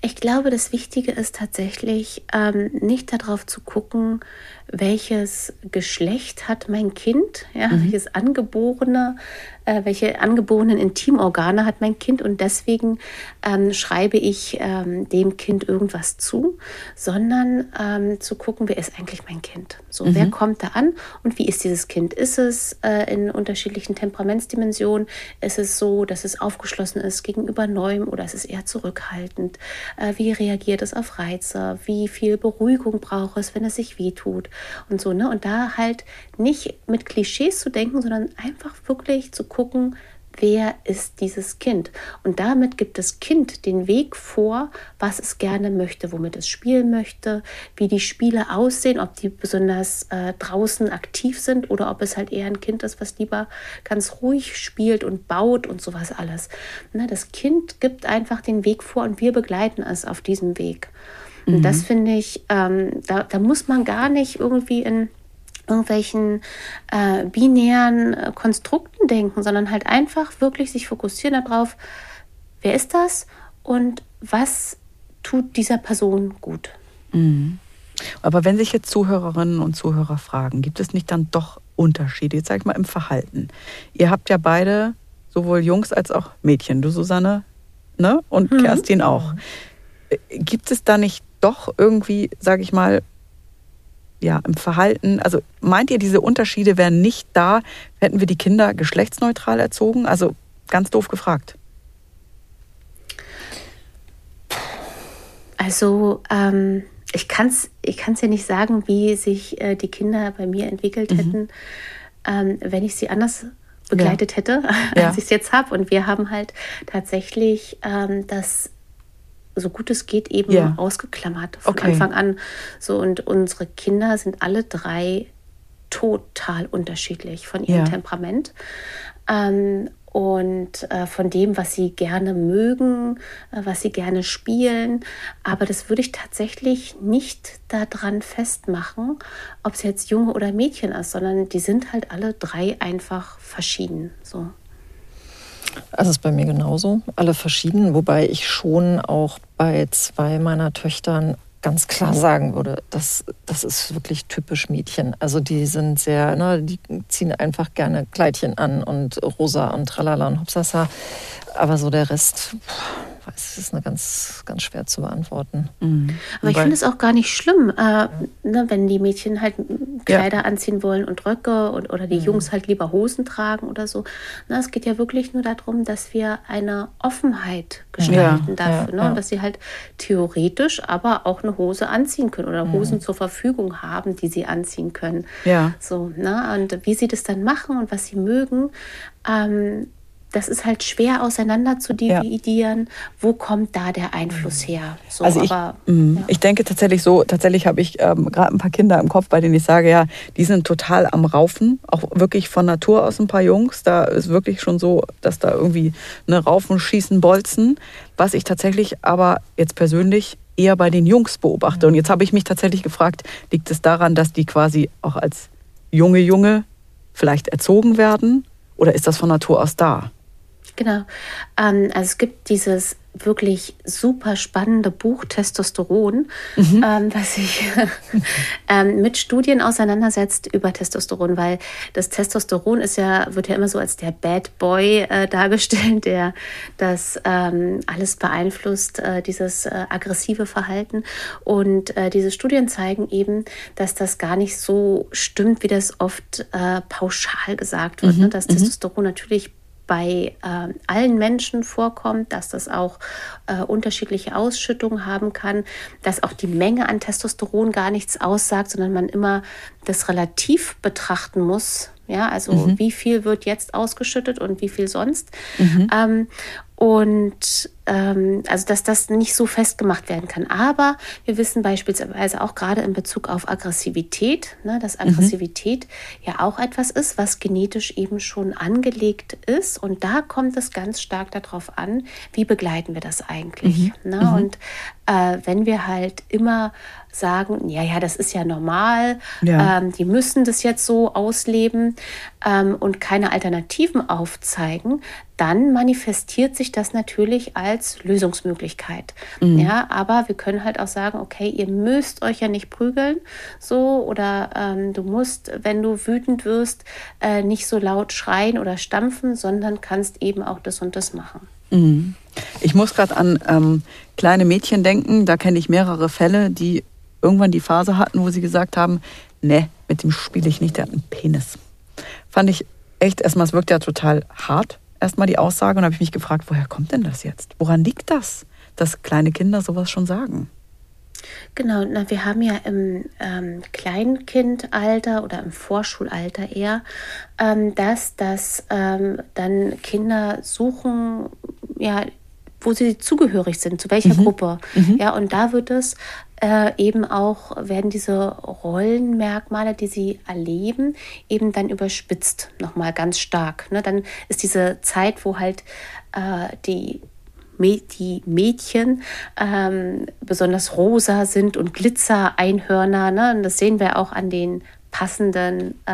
Ich glaube, das Wichtige ist tatsächlich ähm, nicht darauf zu gucken, welches Geschlecht hat mein Kind, ja, mhm. welches angeborene, äh, welche angeborenen Intimorgane hat mein Kind und deswegen ähm, schreibe ich ähm, dem Kind irgendwas zu, sondern ähm, zu gucken, wer ist eigentlich mein Kind? So, mhm. wer kommt da an und wie ist dieses Kind? Ist es äh, in unterschiedlichen Temperamentsdimensionen? Ist es so, dass es aufgeschlossen ist gegenüber Neuem oder ist es eher zurückhaltend? Äh, wie reagiert es auf Reize? Wie viel Beruhigung braucht es, wenn es sich wehtut? Und so, ne? Und da halt nicht mit Klischees zu denken, sondern einfach wirklich zu gucken, wer ist dieses Kind? Und damit gibt das Kind den Weg vor, was es gerne möchte, womit es spielen möchte, wie die Spiele aussehen, ob die besonders äh, draußen aktiv sind oder ob es halt eher ein Kind ist, was lieber ganz ruhig spielt und baut und sowas alles. Ne, das Kind gibt einfach den Weg vor und wir begleiten es auf diesem Weg. Und mhm. das finde ich, ähm, da, da muss man gar nicht irgendwie in irgendwelchen äh, binären äh, Konstrukten denken, sondern halt einfach wirklich sich fokussieren darauf, wer ist das und was tut dieser Person gut.
Mhm. Aber wenn sich jetzt Zuhörerinnen und Zuhörer fragen, gibt es nicht dann doch Unterschiede, jetzt sage ich mal im Verhalten? Ihr habt ja beide sowohl Jungs als auch Mädchen, du Susanne ne? und mhm. Kerstin auch. Äh, gibt es da nicht doch irgendwie, sage ich mal, ja, im Verhalten, also meint ihr, diese Unterschiede wären nicht da, hätten wir die Kinder geschlechtsneutral erzogen? Also ganz doof gefragt.
Also ähm, ich kann es ich kann's ja nicht sagen, wie sich äh, die Kinder bei mir entwickelt mhm. hätten, ähm, wenn ich sie anders begleitet ja. hätte, als ja. ich es jetzt habe. Und wir haben halt tatsächlich ähm, das so gut es geht eben ja. ausgeklammert von okay. Anfang an. So und unsere Kinder sind alle drei total unterschiedlich von ihrem ja. Temperament. Ähm, und äh, von dem, was sie gerne mögen, äh, was sie gerne spielen. Aber das würde ich tatsächlich nicht daran festmachen, ob es jetzt Junge oder Mädchen ist, sondern die sind halt alle drei einfach verschieden. So.
Also ist bei mir genauso, alle verschieden, wobei ich schon auch bei zwei meiner Töchtern ganz klar sagen würde, das, das ist wirklich typisch Mädchen. Also die sind sehr, ne, die ziehen einfach gerne Kleidchen an und rosa und tralala und hopsasa. Aber so der Rest, weiß, es ist eine ganz, ganz schwer zu beantworten.
Mhm. Aber ich finde es auch gar nicht schlimm, äh, ne, wenn die Mädchen halt Kleider ja. anziehen wollen und Röcke und, oder die mhm. Jungs halt lieber Hosen tragen oder so. Na, es geht ja wirklich nur darum, dass wir eine Offenheit gestalten ja. dafür. Ja, ne? Und dass sie halt theoretisch aber auch eine Hose anziehen können oder mhm. Hosen zur Verfügung haben, die sie anziehen können. Ja. So, ne? Und wie sie das dann machen und was sie mögen, ähm, das ist halt schwer auseinander zu dividieren. Ja. Wo kommt da der Einfluss mhm. her?
So, also ich, aber, mhm. ja. ich denke tatsächlich so, tatsächlich habe ich ähm, gerade ein paar Kinder im Kopf, bei denen ich sage, ja, die sind total am Raufen, auch wirklich von Natur aus ein paar Jungs. Da ist wirklich schon so, dass da irgendwie eine Raufen schießen, bolzen. Was ich tatsächlich aber jetzt persönlich eher bei den Jungs beobachte. Und jetzt habe ich mich tatsächlich gefragt, liegt es daran, dass die quasi auch als junge Junge vielleicht erzogen werden? Oder ist das von Natur aus da?
Genau. Ähm, also es gibt dieses wirklich super spannende Buch Testosteron, mhm. ähm, das sich ähm, mit Studien auseinandersetzt über Testosteron, weil das Testosteron ist ja, wird ja immer so als der Bad Boy äh, dargestellt, der das ähm, alles beeinflusst, äh, dieses äh, aggressive Verhalten. Und äh, diese Studien zeigen eben, dass das gar nicht so stimmt, wie das oft äh, pauschal gesagt wird, mhm. ne? dass mhm. Testosteron natürlich bei äh, allen Menschen vorkommt, dass das auch äh, unterschiedliche Ausschüttungen haben kann, dass auch die Menge an Testosteron gar nichts aussagt, sondern man immer das relativ betrachten muss. Ja, also mhm. wie viel wird jetzt ausgeschüttet und wie viel sonst. Mhm. Ähm, und ähm, also dass das nicht so festgemacht werden kann. Aber wir wissen beispielsweise auch gerade in Bezug auf Aggressivität, ne, dass mhm. Aggressivität mhm. ja auch etwas ist, was genetisch eben schon angelegt ist. Und da kommt es ganz stark darauf an, wie begleiten wir das eigentlich. Mhm. Ne? Mhm. Und äh, wenn wir halt immer sagen, ja, ja, das ist ja normal, ja. Ähm, die müssen das jetzt so ausleben ähm, und keine Alternativen aufzeigen, dann manifestiert sich das natürlich als Lösungsmöglichkeit. Mhm. Ja, aber wir können halt auch sagen, okay, ihr müsst euch ja nicht prügeln, so oder ähm, du musst, wenn du wütend wirst, äh, nicht so laut schreien oder stampfen, sondern kannst eben auch das und das machen.
Mhm. Ich muss gerade an ähm, kleine Mädchen denken. Da kenne ich mehrere Fälle, die irgendwann die Phase hatten, wo sie gesagt haben, ne, mit dem spiele ich nicht, der hat einen Penis. Fand ich echt, erstmal, es wirkt ja total hart, erstmal die Aussage und habe ich mich gefragt, woher kommt denn das jetzt? Woran liegt das, dass kleine Kinder sowas schon sagen?
Genau, na, wir haben ja im ähm, Kleinkindalter oder im Vorschulalter eher, ähm, dass, dass ähm, dann Kinder suchen, ja, wo sie zugehörig sind, zu welcher mhm. Gruppe. Mhm. Ja, und da wird es äh, eben auch, werden diese Rollenmerkmale, die sie erleben, eben dann überspitzt nochmal ganz stark. Ne? Dann ist diese Zeit, wo halt äh, die die Mädchen ähm, besonders rosa sind und Glitzer-Einhörner. Ne? Und das sehen wir auch an den passenden, äh,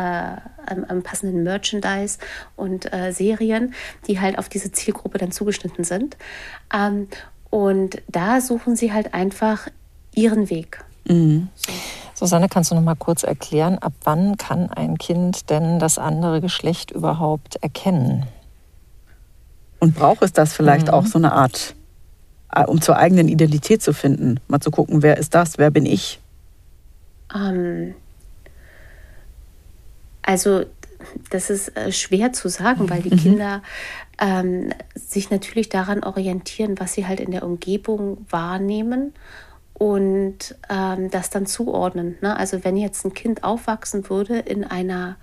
am, am, passenden Merchandise und äh, Serien, die halt auf diese Zielgruppe dann zugeschnitten sind. Ähm, und da suchen sie halt einfach ihren Weg. Mhm.
Susanne, kannst du noch mal kurz erklären, ab wann kann ein Kind denn das andere Geschlecht überhaupt erkennen?
Und braucht es das vielleicht mhm. auch so eine Art, äh, um zur eigenen Identität zu finden? Mal zu gucken, wer ist das, wer bin ich?
Ähm, also das ist äh, schwer zu sagen, weil die mhm. Kinder ähm, sich natürlich daran orientieren, was sie halt in der Umgebung wahrnehmen und ähm, das dann zuordnen. Ne? Also wenn jetzt ein Kind aufwachsen würde in einer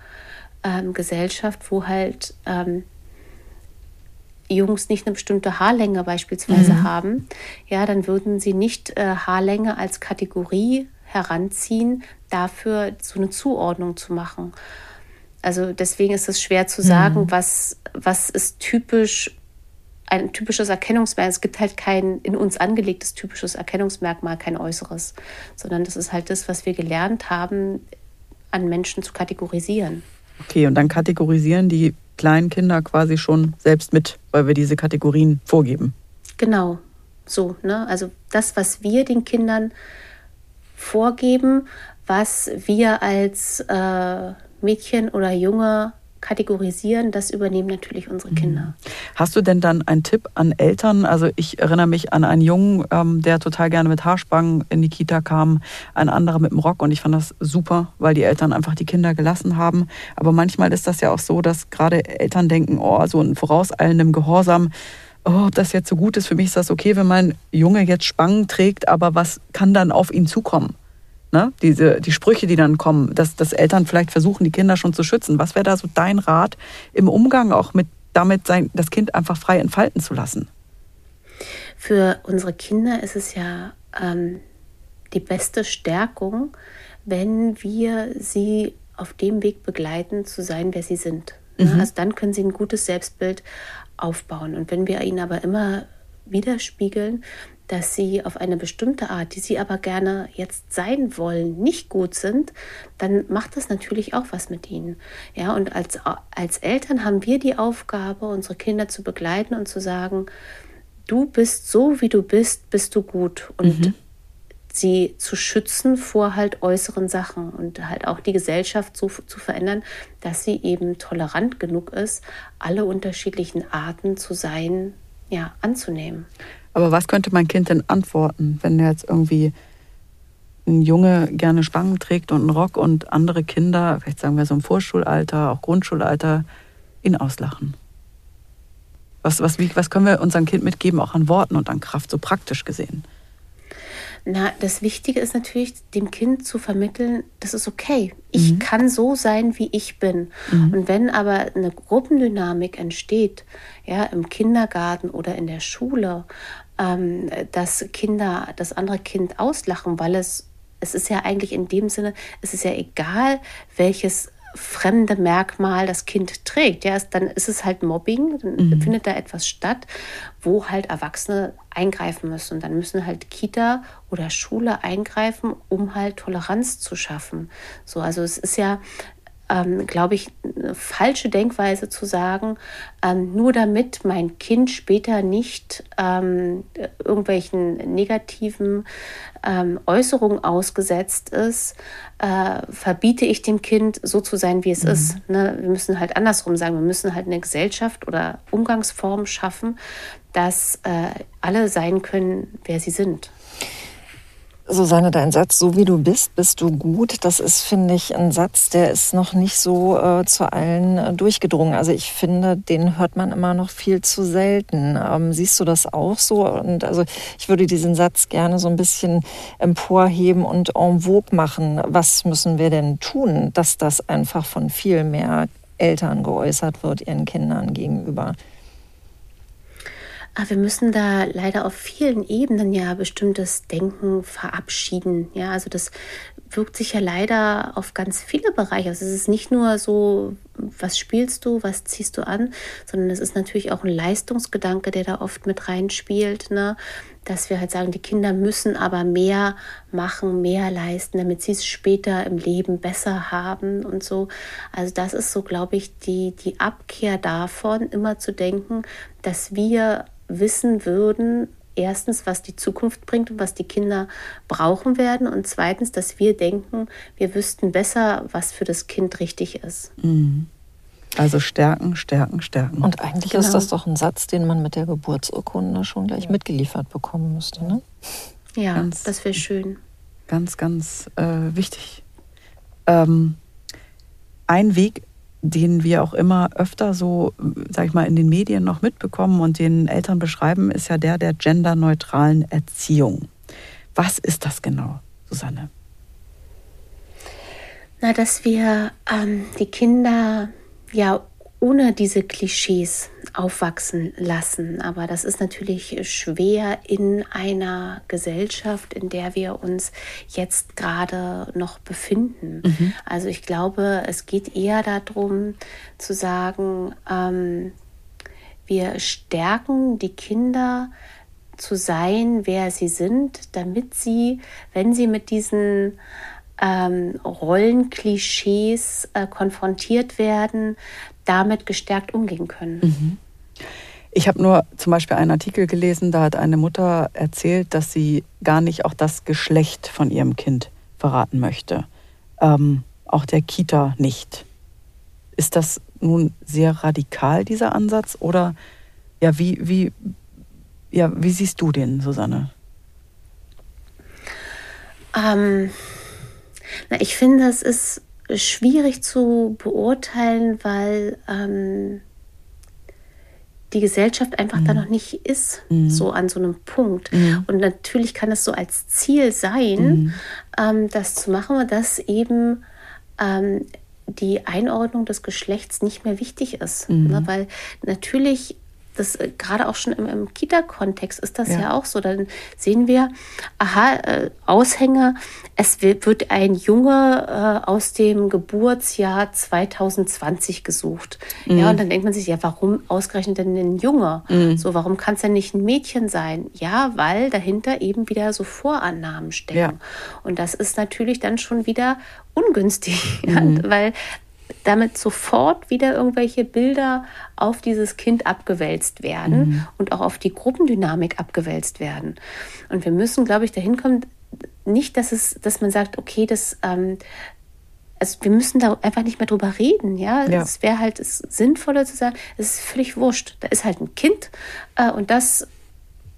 ähm, Gesellschaft, wo halt ähm, Jungs nicht eine bestimmte Haarlänge beispielsweise mhm. haben, ja, dann würden sie nicht äh, Haarlänge als Kategorie heranziehen, dafür so eine Zuordnung zu machen. Also deswegen ist es schwer zu sagen, mhm. was, was ist typisch ein typisches Erkennungsmerkmal. Es gibt halt kein in uns angelegtes typisches Erkennungsmerkmal, kein äußeres, sondern das ist halt das, was wir gelernt haben, an Menschen zu kategorisieren.
Okay, und dann kategorisieren die kleinen Kinder quasi schon selbst mit, weil wir diese Kategorien vorgeben.
Genau. So, ne? Also das, was wir den Kindern vorgeben, was wir als äh, Mädchen oder Junge kategorisieren, das übernehmen natürlich unsere mhm. Kinder.
Hast du denn dann einen Tipp an Eltern? Also ich erinnere mich an einen Jungen, ähm, der total gerne mit Haarspangen in die Kita kam, ein anderer mit dem Rock und ich fand das super, weil die Eltern einfach die Kinder gelassen haben. Aber manchmal ist das ja auch so, dass gerade Eltern denken, oh, so ein vorauseilendem Gehorsam, oh, ob das jetzt so gut ist, für mich ist das okay, wenn mein Junge jetzt Spangen trägt, aber was kann dann auf ihn zukommen? Ne? Diese, die Sprüche, die dann kommen, dass, dass Eltern vielleicht versuchen, die Kinder schon zu schützen. Was wäre da so dein Rat im Umgang auch mit damit, sein, das Kind einfach frei entfalten zu lassen?
Für unsere Kinder ist es ja ähm, die beste Stärkung, wenn wir sie auf dem Weg begleiten, zu sein, wer sie sind. Ne? Mhm. Also dann können sie ein gutes Selbstbild aufbauen. Und wenn wir ihnen aber immer widerspiegeln, dass sie auf eine bestimmte Art, die sie aber gerne jetzt sein wollen, nicht gut sind, dann macht das natürlich auch was mit ihnen. Ja, und als, als Eltern haben wir die Aufgabe, unsere Kinder zu begleiten und zu sagen, du bist so, wie du bist, bist du gut. Und mhm. sie zu schützen vor halt äußeren Sachen und halt auch die Gesellschaft so zu verändern, dass sie eben tolerant genug ist, alle unterschiedlichen Arten zu sein, ja, anzunehmen.
Aber was könnte mein Kind denn antworten, wenn jetzt irgendwie ein Junge gerne Spangen trägt und einen Rock und andere Kinder, vielleicht sagen wir so im Vorschulalter, auch Grundschulalter, ihn auslachen? Was, was, was können wir unserem Kind mitgeben, auch an Worten und an Kraft, so praktisch gesehen?
Na, das Wichtige ist natürlich, dem Kind zu vermitteln, das ist okay. Ich mhm. kann so sein, wie ich bin. Mhm. Und wenn aber eine Gruppendynamik entsteht, ja, im Kindergarten oder in der Schule, ähm, dass Kinder das andere Kind auslachen, weil es, es ist ja eigentlich in dem Sinne, es ist ja egal, welches fremde Merkmal das Kind trägt. Ja, dann ist es halt Mobbing, dann mhm. findet da etwas statt, wo halt Erwachsene eingreifen müssen. Und dann müssen halt Kita oder Schule eingreifen, um halt Toleranz zu schaffen. So, also es ist ja ähm, glaube ich, eine falsche Denkweise zu sagen, ähm, nur damit mein Kind später nicht ähm, irgendwelchen negativen ähm, Äußerungen ausgesetzt ist, äh, verbiete ich dem Kind so zu sein, wie es mhm. ist. Ne? Wir müssen halt andersrum sagen, wir müssen halt eine Gesellschaft oder Umgangsform schaffen, dass äh, alle sein können, wer sie sind.
Susanne, dein Satz, so wie du bist, bist du gut, das ist, finde ich, ein Satz, der ist noch nicht so äh, zu allen äh, durchgedrungen. Also ich finde, den hört man immer noch viel zu selten. Ähm, siehst du das auch so? Und also ich würde diesen Satz gerne so ein bisschen emporheben und en vogue machen. Was müssen wir denn tun, dass das einfach von viel mehr Eltern geäußert wird, ihren Kindern gegenüber?
Aber wir müssen da leider auf vielen Ebenen ja bestimmtes Denken verabschieden. Ja, also das wirkt sich ja leider auf ganz viele Bereiche. Also es ist nicht nur so, was spielst du, was ziehst du an, sondern es ist natürlich auch ein Leistungsgedanke, der da oft mit reinspielt, ne? dass wir halt sagen, die Kinder müssen aber mehr machen, mehr leisten, damit sie es später im Leben besser haben und so. Also das ist so, glaube ich, die, die Abkehr davon, immer zu denken, dass wir wissen würden, erstens, was die Zukunft bringt und was die Kinder brauchen werden und zweitens, dass wir denken, wir wüssten besser, was für das Kind richtig ist.
Mhm. Also stärken, stärken, stärken.
Und eigentlich genau. ist das doch ein Satz, den man mit der Geburtsurkunde schon gleich mitgeliefert bekommen müsste. Ne?
Ja, ganz, das wäre schön.
Ganz, ganz äh, wichtig. Ähm, ein Weg den wir auch immer öfter so, sag ich mal, in den Medien noch mitbekommen und den Eltern beschreiben, ist ja der der genderneutralen Erziehung. Was ist das genau, Susanne?
Na, dass wir ähm, die Kinder ja ohne diese Klischees aufwachsen lassen. Aber das ist natürlich schwer in einer Gesellschaft, in der wir uns jetzt gerade noch befinden. Mhm. Also ich glaube, es geht eher darum zu sagen, ähm, wir stärken die Kinder zu sein, wer sie sind, damit sie, wenn sie mit diesen ähm, Rollenklischees äh, konfrontiert werden, damit gestärkt umgehen können. Mhm.
Ich habe nur zum Beispiel einen Artikel gelesen, da hat eine Mutter erzählt, dass sie gar nicht auch das Geschlecht von ihrem Kind verraten möchte. Ähm, auch der Kita nicht. Ist das nun sehr radikal, dieser Ansatz? Oder ja, wie, wie, ja, wie siehst du den, Susanne?
Ähm, na, ich finde, es ist schwierig zu beurteilen, weil ähm, die Gesellschaft einfach mhm. da noch nicht ist, mhm. so an so einem Punkt. Mhm. Und natürlich kann es so als Ziel sein, mhm. ähm, das zu machen, dass eben ähm, die Einordnung des Geschlechts nicht mehr wichtig ist. Mhm. Ne? Weil natürlich das äh, gerade auch schon im, im Kita-Kontext ist das ja. ja. auch so. Dann sehen wir, aha, äh, Aushänge, es wird ein Junge äh, aus dem Geburtsjahr 2020 gesucht. Mhm. Ja, und dann denkt man sich, ja, warum ausgerechnet denn ein Junge? Mhm. So, warum kann es denn nicht ein Mädchen sein? Ja, weil dahinter eben wieder so Vorannahmen stecken. Ja. Und das ist natürlich dann schon wieder ungünstig, mhm. weil damit sofort wieder irgendwelche Bilder auf dieses Kind abgewälzt werden mhm. und auch auf die Gruppendynamik abgewälzt werden. Und wir müssen, glaube ich, dahin kommen, nicht, dass es, dass man sagt, okay, das, ähm, also wir müssen da einfach nicht mehr drüber reden, ja. ja. Es wäre halt es sinnvoller zu sagen, es ist völlig wurscht. Da ist halt ein Kind äh, und das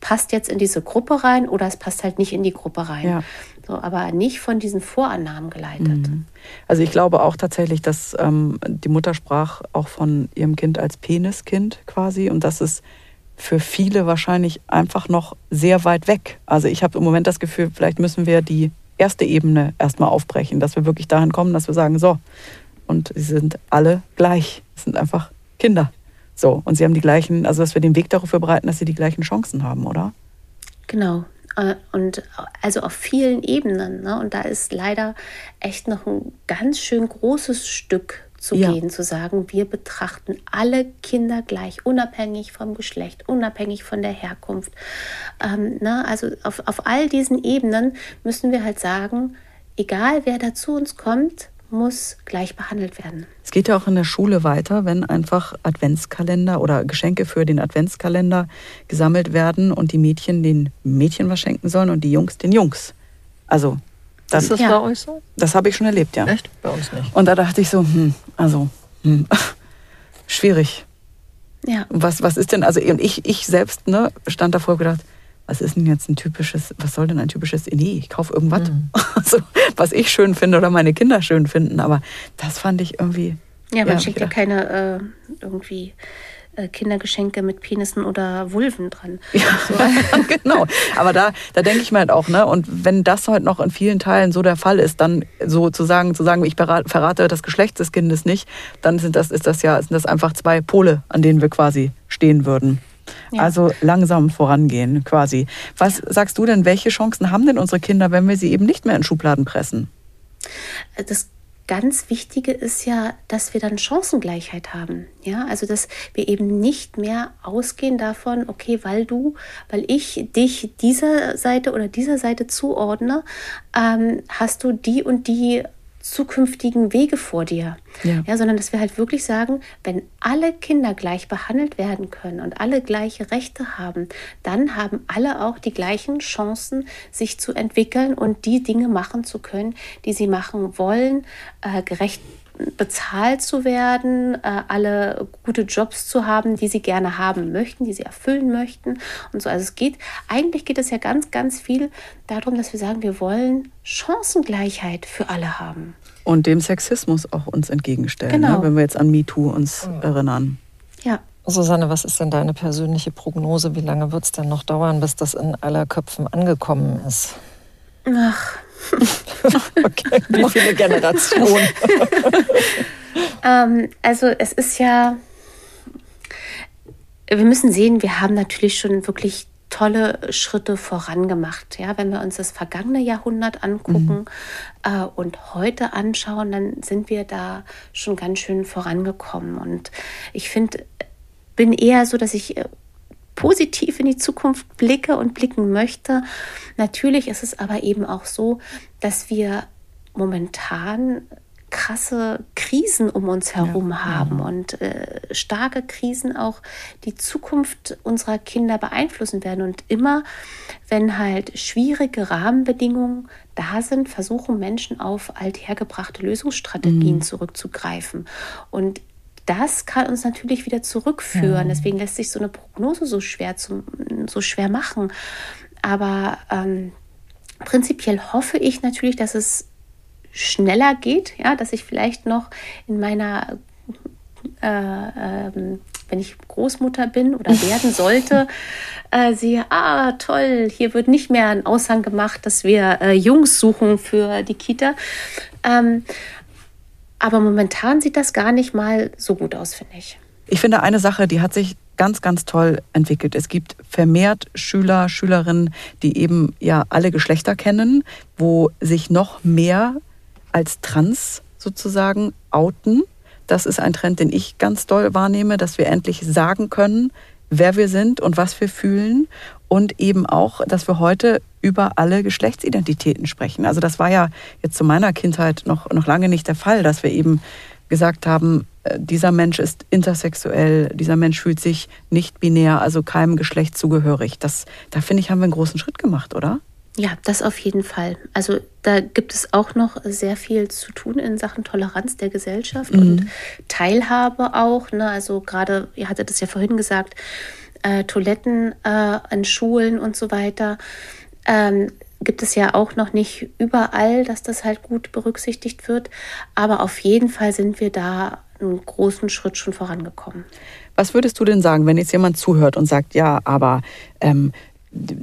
passt jetzt in diese Gruppe rein oder es passt halt nicht in die Gruppe rein. Ja. So, aber nicht von diesen Vorannahmen geleitet. Mhm.
Also ich glaube auch tatsächlich, dass ähm, die Mutter sprach auch von ihrem Kind als Peniskind quasi und das ist für viele wahrscheinlich einfach noch sehr weit weg. Also ich habe im Moment das Gefühl, vielleicht müssen wir die erste Ebene erstmal aufbrechen, dass wir wirklich dahin kommen, dass wir sagen, so, und sie sind alle gleich. Es sind einfach Kinder. So, und sie haben die gleichen, also dass wir den Weg dafür bereiten, dass sie die gleichen Chancen haben, oder?
Genau, und also auf vielen Ebenen. Ne? Und da ist leider echt noch ein ganz schön großes Stück zu ja. gehen, zu sagen, wir betrachten alle Kinder gleich, unabhängig vom Geschlecht, unabhängig von der Herkunft. Ähm, ne? Also auf, auf all diesen Ebenen müssen wir halt sagen, egal wer da zu uns kommt, muss gleich behandelt werden.
Es geht ja auch in der Schule weiter, wenn einfach Adventskalender oder Geschenke für den Adventskalender gesammelt werden und die Mädchen den Mädchen was schenken sollen und die Jungs den Jungs. Also das ist das ja. bei euch so? Das habe ich schon erlebt, ja.
Echt? Bei uns nicht.
Und da dachte ich so, hm, also hm, schwierig. Ja. Was, was ist denn, also und ich, ich selbst ne, stand davor und gedacht, was ist denn jetzt ein typisches, was soll denn ein typisches, nee, ich kaufe irgendwas, mhm. also, was ich schön finde oder meine Kinder schön finden. Aber das fand ich irgendwie.
Ja, man ja, schickt ja keine äh, irgendwie äh, Kindergeschenke mit Penissen oder Vulven dran. Ja, so.
genau. Aber da, da denke ich mir halt auch, ne? Und wenn das heute noch in vielen Teilen so der Fall ist, dann sozusagen zu sagen, ich verrate das Geschlecht des Kindes nicht, dann sind das, ist das ja, sind das einfach zwei Pole, an denen wir quasi stehen würden. Ja. Also langsam vorangehen quasi. Was sagst du denn, welche Chancen haben denn unsere Kinder, wenn wir sie eben nicht mehr in Schubladen pressen?
Das ganz Wichtige ist ja, dass wir dann Chancengleichheit haben. Ja, also dass wir eben nicht mehr ausgehen davon, okay, weil du, weil ich dich dieser Seite oder dieser Seite zuordne, ähm, hast du die und die zukünftigen Wege vor dir. Ja. ja. sondern dass wir halt wirklich sagen, wenn alle Kinder gleich behandelt werden können und alle gleiche Rechte haben, dann haben alle auch die gleichen Chancen, sich zu entwickeln und die Dinge machen zu können, die sie machen wollen, äh, gerecht bezahlt zu werden, äh, alle gute Jobs zu haben, die sie gerne haben möchten, die sie erfüllen möchten und so. Also es geht, eigentlich geht es ja ganz, ganz viel darum, dass wir sagen, wir wollen Chancengleichheit für alle haben.
Und dem Sexismus auch uns entgegenstellen, ne? genau. ne? wenn wir jetzt an MeToo uns oh. erinnern.
Ja. Susanne, was ist denn deine persönliche Prognose? Wie lange wird es denn noch dauern, bis das in aller Köpfen angekommen ist?
Ach,
okay, wie viele Generationen?
ähm, also es ist ja, wir müssen sehen, wir haben natürlich schon wirklich tolle Schritte vorangemacht. Ja, wenn wir uns das vergangene Jahrhundert angucken mhm. äh, und heute anschauen, dann sind wir da schon ganz schön vorangekommen. Und ich finde, bin eher so, dass ich äh, positiv in die Zukunft blicke und blicken möchte. Natürlich ist es aber eben auch so, dass wir momentan krasse Krisen um uns herum ja. haben und äh, starke Krisen auch die Zukunft unserer Kinder beeinflussen werden. Und immer, wenn halt schwierige Rahmenbedingungen da sind, versuchen Menschen auf althergebrachte Lösungsstrategien mhm. zurückzugreifen. Und das kann uns natürlich wieder zurückführen. Ja. Deswegen lässt sich so eine Prognose so schwer, zu, so schwer machen. Aber ähm, prinzipiell hoffe ich natürlich, dass es schneller geht, ja, dass ich vielleicht noch in meiner, äh, ähm, wenn ich Großmutter bin oder werden sollte, äh, sehe, ah toll, hier wird nicht mehr ein Aushang gemacht, dass wir äh, Jungs suchen für die Kita. Ähm, aber momentan sieht das gar nicht mal so gut aus, finde ich.
Ich finde eine Sache, die hat sich ganz, ganz toll entwickelt. Es gibt vermehrt Schüler, Schülerinnen, die eben ja alle Geschlechter kennen, wo sich noch mehr als trans sozusagen outen. Das ist ein Trend, den ich ganz doll wahrnehme, dass wir endlich sagen können, wer wir sind und was wir fühlen und eben auch, dass wir heute über alle Geschlechtsidentitäten sprechen. Also das war ja jetzt zu meiner Kindheit noch, noch lange nicht der Fall, dass wir eben gesagt haben, äh, dieser Mensch ist intersexuell, dieser Mensch fühlt sich nicht binär, also keinem Geschlecht zugehörig. Das, da finde ich, haben wir einen großen Schritt gemacht, oder?
Ja, das auf jeden Fall. Also da gibt es auch noch sehr viel zu tun in Sachen Toleranz der Gesellschaft mhm. und Teilhabe auch. Ne? Also gerade, ihr hattet es ja vorhin gesagt, äh, Toiletten äh, an Schulen und so weiter. Ähm, gibt es ja auch noch nicht überall, dass das halt gut berücksichtigt wird. Aber auf jeden Fall sind wir da einen großen Schritt schon vorangekommen.
Was würdest du denn sagen, wenn jetzt jemand zuhört und sagt, ja, aber ähm,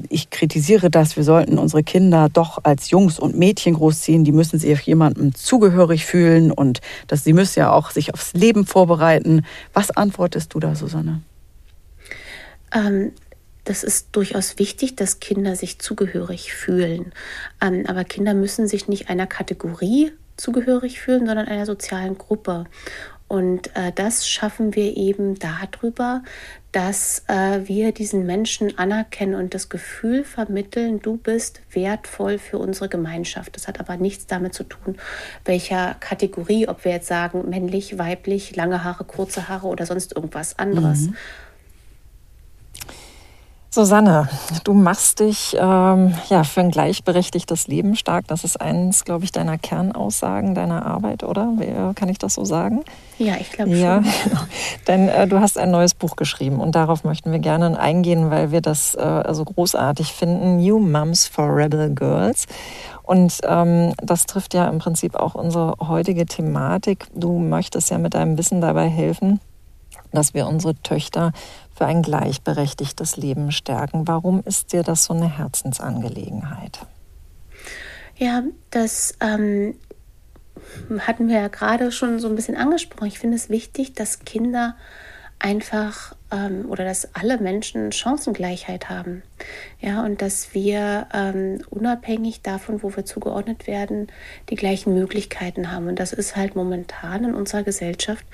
ich kritisiere das, wir sollten unsere Kinder doch als Jungs und Mädchen großziehen, die müssen sich jemandem zugehörig fühlen und das, sie müssen ja auch sich aufs Leben vorbereiten. Was antwortest du da, Susanne?
Ähm, das ist durchaus wichtig, dass Kinder sich zugehörig fühlen. Ähm, aber Kinder müssen sich nicht einer Kategorie zugehörig fühlen, sondern einer sozialen Gruppe. Und äh, das schaffen wir eben darüber, dass äh, wir diesen Menschen anerkennen und das Gefühl vermitteln, du bist wertvoll für unsere Gemeinschaft. Das hat aber nichts damit zu tun, welcher Kategorie, ob wir jetzt sagen männlich, weiblich, lange Haare, kurze Haare oder sonst irgendwas anderes. Mhm.
Susanne, du machst dich ähm, ja für ein gleichberechtigtes Leben stark. Das ist eines, glaube ich, deiner Kernaussagen deiner Arbeit, oder? Kann ich das so sagen?
Ja, ich glaube ja, schon. Genau.
Denn äh, du hast ein neues Buch geschrieben und darauf möchten wir gerne eingehen, weil wir das äh, also großartig finden. New Moms for Rebel Girls. Und ähm, das trifft ja im Prinzip auch unsere heutige Thematik. Du möchtest ja mit deinem Wissen dabei helfen, dass wir unsere Töchter für ein gleichberechtigtes Leben stärken. Warum ist dir das so eine Herzensangelegenheit?
Ja, das ähm, hatten wir ja gerade schon so ein bisschen angesprochen. Ich finde es wichtig, dass Kinder einfach ähm, oder dass alle Menschen Chancengleichheit haben. Ja, und dass wir ähm, unabhängig davon, wo wir zugeordnet werden, die gleichen Möglichkeiten haben. Und das ist halt momentan in unserer Gesellschaft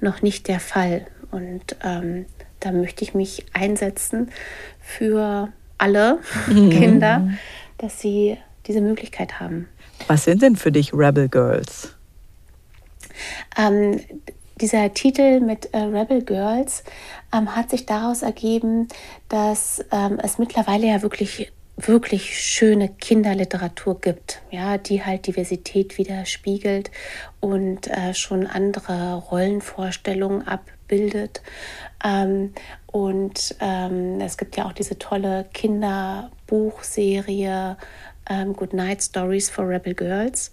noch nicht der Fall. Und ähm, da möchte ich mich einsetzen für alle mhm. Kinder, dass sie diese Möglichkeit haben.
Was sind denn für dich Rebel Girls?
Ähm, dieser Titel mit äh, Rebel Girls ähm, hat sich daraus ergeben, dass ähm, es mittlerweile ja wirklich wirklich schöne Kinderliteratur gibt, ja, die halt Diversität widerspiegelt und äh, schon andere Rollenvorstellungen abbildet. Ähm, und ähm, es gibt ja auch diese tolle Kinderbuchserie ähm, Good Night Stories for Rebel Girls.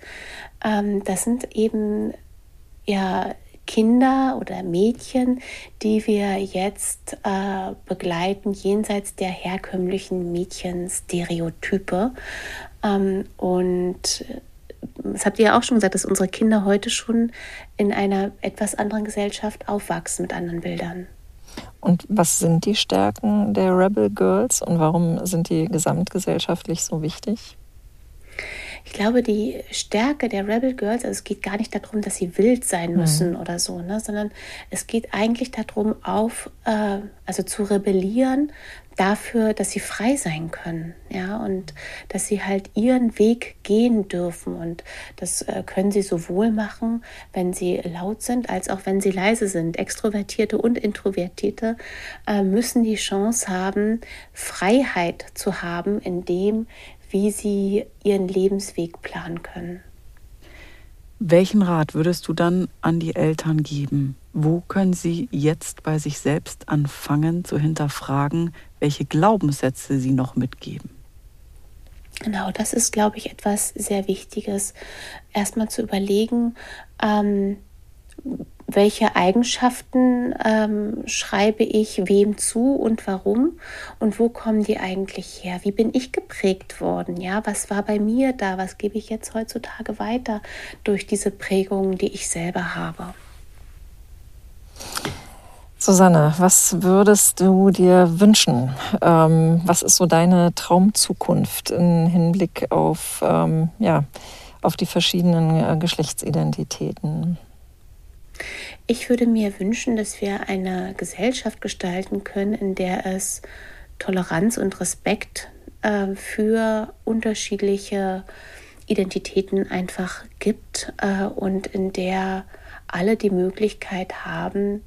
Ähm, das sind eben ja Kinder oder Mädchen, die wir jetzt äh, begleiten, jenseits der herkömmlichen Mädchenstereotype. Ähm, und äh, das habt ihr ja auch schon gesagt, dass unsere Kinder heute schon in einer etwas anderen Gesellschaft aufwachsen mit anderen Bildern.
Und was sind die Stärken der Rebel Girls und warum sind die gesamtgesellschaftlich so wichtig?
Ich glaube, die Stärke der Rebel Girls, also es geht gar nicht darum, dass sie wild sein müssen mhm. oder so, ne, sondern es geht eigentlich darum, auf, äh, also zu rebellieren dafür, dass sie frei sein können, ja, und dass sie halt ihren Weg gehen dürfen. Und das äh, können sie sowohl machen, wenn sie laut sind, als auch wenn sie leise sind. Extrovertierte und Introvertierte äh, müssen die Chance haben, Freiheit zu haben in dem, wie sie ihren Lebensweg planen können.
Welchen Rat würdest du dann an die Eltern geben? Wo können sie jetzt bei sich selbst anfangen zu hinterfragen, welche Glaubenssätze sie noch mitgeben?
Genau, das ist, glaube ich, etwas sehr Wichtiges. Erstmal zu überlegen, ähm, welche Eigenschaften ähm, schreibe ich wem zu und warum und wo kommen die eigentlich her? Wie bin ich geprägt worden? Ja, was war bei mir da? Was gebe ich jetzt heutzutage weiter durch diese Prägungen, die ich selber habe?
Susanne, was würdest du dir wünschen? Ähm, was ist so deine Traumzukunft im Hinblick auf, ähm, ja, auf die verschiedenen äh, Geschlechtsidentitäten?
Ich würde mir wünschen, dass wir eine Gesellschaft gestalten können, in der es Toleranz und Respekt äh, für unterschiedliche Identitäten einfach gibt äh, und in der alle die Möglichkeit haben,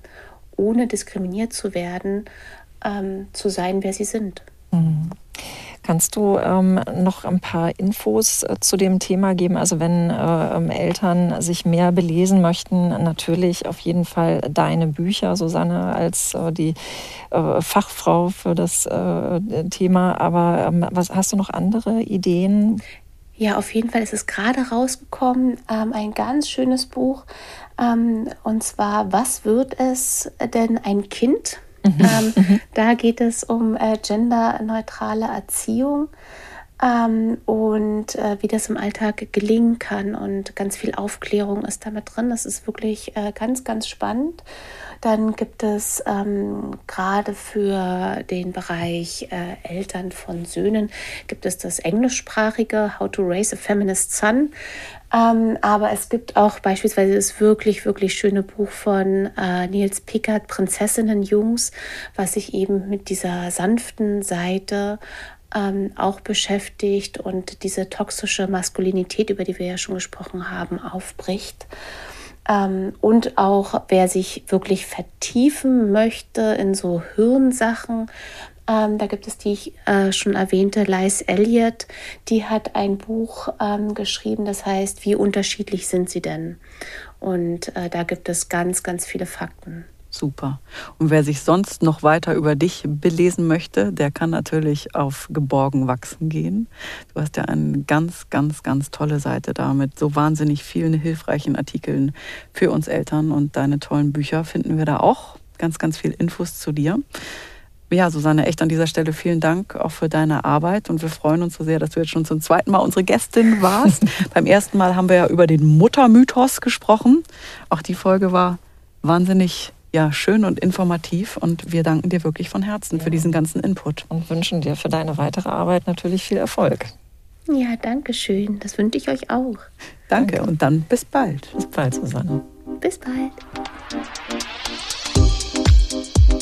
ohne diskriminiert zu werden, ähm, zu sein, wer sie sind. Mhm.
Kannst du ähm, noch ein paar Infos äh, zu dem Thema geben? Also wenn äh, ähm, Eltern sich mehr belesen möchten, natürlich auf jeden Fall deine Bücher, Susanne, als äh, die äh, Fachfrau für das äh, Thema. Aber ähm, was hast du noch andere Ideen?
Ja, auf jeden Fall ist es gerade rausgekommen, ähm, ein ganz schönes Buch. Ähm, und zwar, was wird es denn ein Kind? Mhm. Ähm, mhm. da geht es um äh, genderneutrale Erziehung ähm, und äh, wie das im Alltag gelingen kann. Und ganz viel Aufklärung ist damit drin. Das ist wirklich äh, ganz, ganz spannend. Dann gibt es ähm, gerade für den Bereich äh, Eltern von Söhnen gibt es das englischsprachige How to Raise a Feminist Son. Ähm, aber es gibt auch beispielsweise das wirklich, wirklich schöne Buch von äh, Nils Pickert, Prinzessinnen Jungs, was sich eben mit dieser sanften Seite ähm, auch beschäftigt und diese toxische Maskulinität, über die wir ja schon gesprochen haben, aufbricht. Ähm, und auch wer sich wirklich vertiefen möchte in so Hirnsachen, ähm, da gibt es die ich äh, schon erwähnte Lice Elliott, die hat ein Buch ähm, geschrieben, das heißt, wie unterschiedlich sind sie denn? Und äh, da gibt es ganz, ganz viele Fakten.
Super. Und wer sich sonst noch weiter über dich belesen möchte, der kann natürlich auf Geborgen wachsen gehen. Du hast ja eine ganz, ganz, ganz tolle Seite da mit so wahnsinnig vielen hilfreichen Artikeln für uns Eltern und deine tollen Bücher finden wir da auch. Ganz, ganz viel Infos zu dir. Ja, Susanne, echt an dieser Stelle vielen Dank auch für deine Arbeit und wir freuen uns so sehr, dass du jetzt schon zum zweiten Mal unsere Gästin warst. Beim ersten Mal haben wir ja über den Muttermythos gesprochen. Auch die Folge war wahnsinnig ja, schön und informativ und wir danken dir wirklich von Herzen ja. für diesen ganzen Input.
Und wünschen dir für deine weitere Arbeit natürlich viel Erfolg.
Ja, danke schön. Das wünsche ich euch auch.
Danke, danke. und dann bis bald.
Bis bald, Susanne.
Bis bald.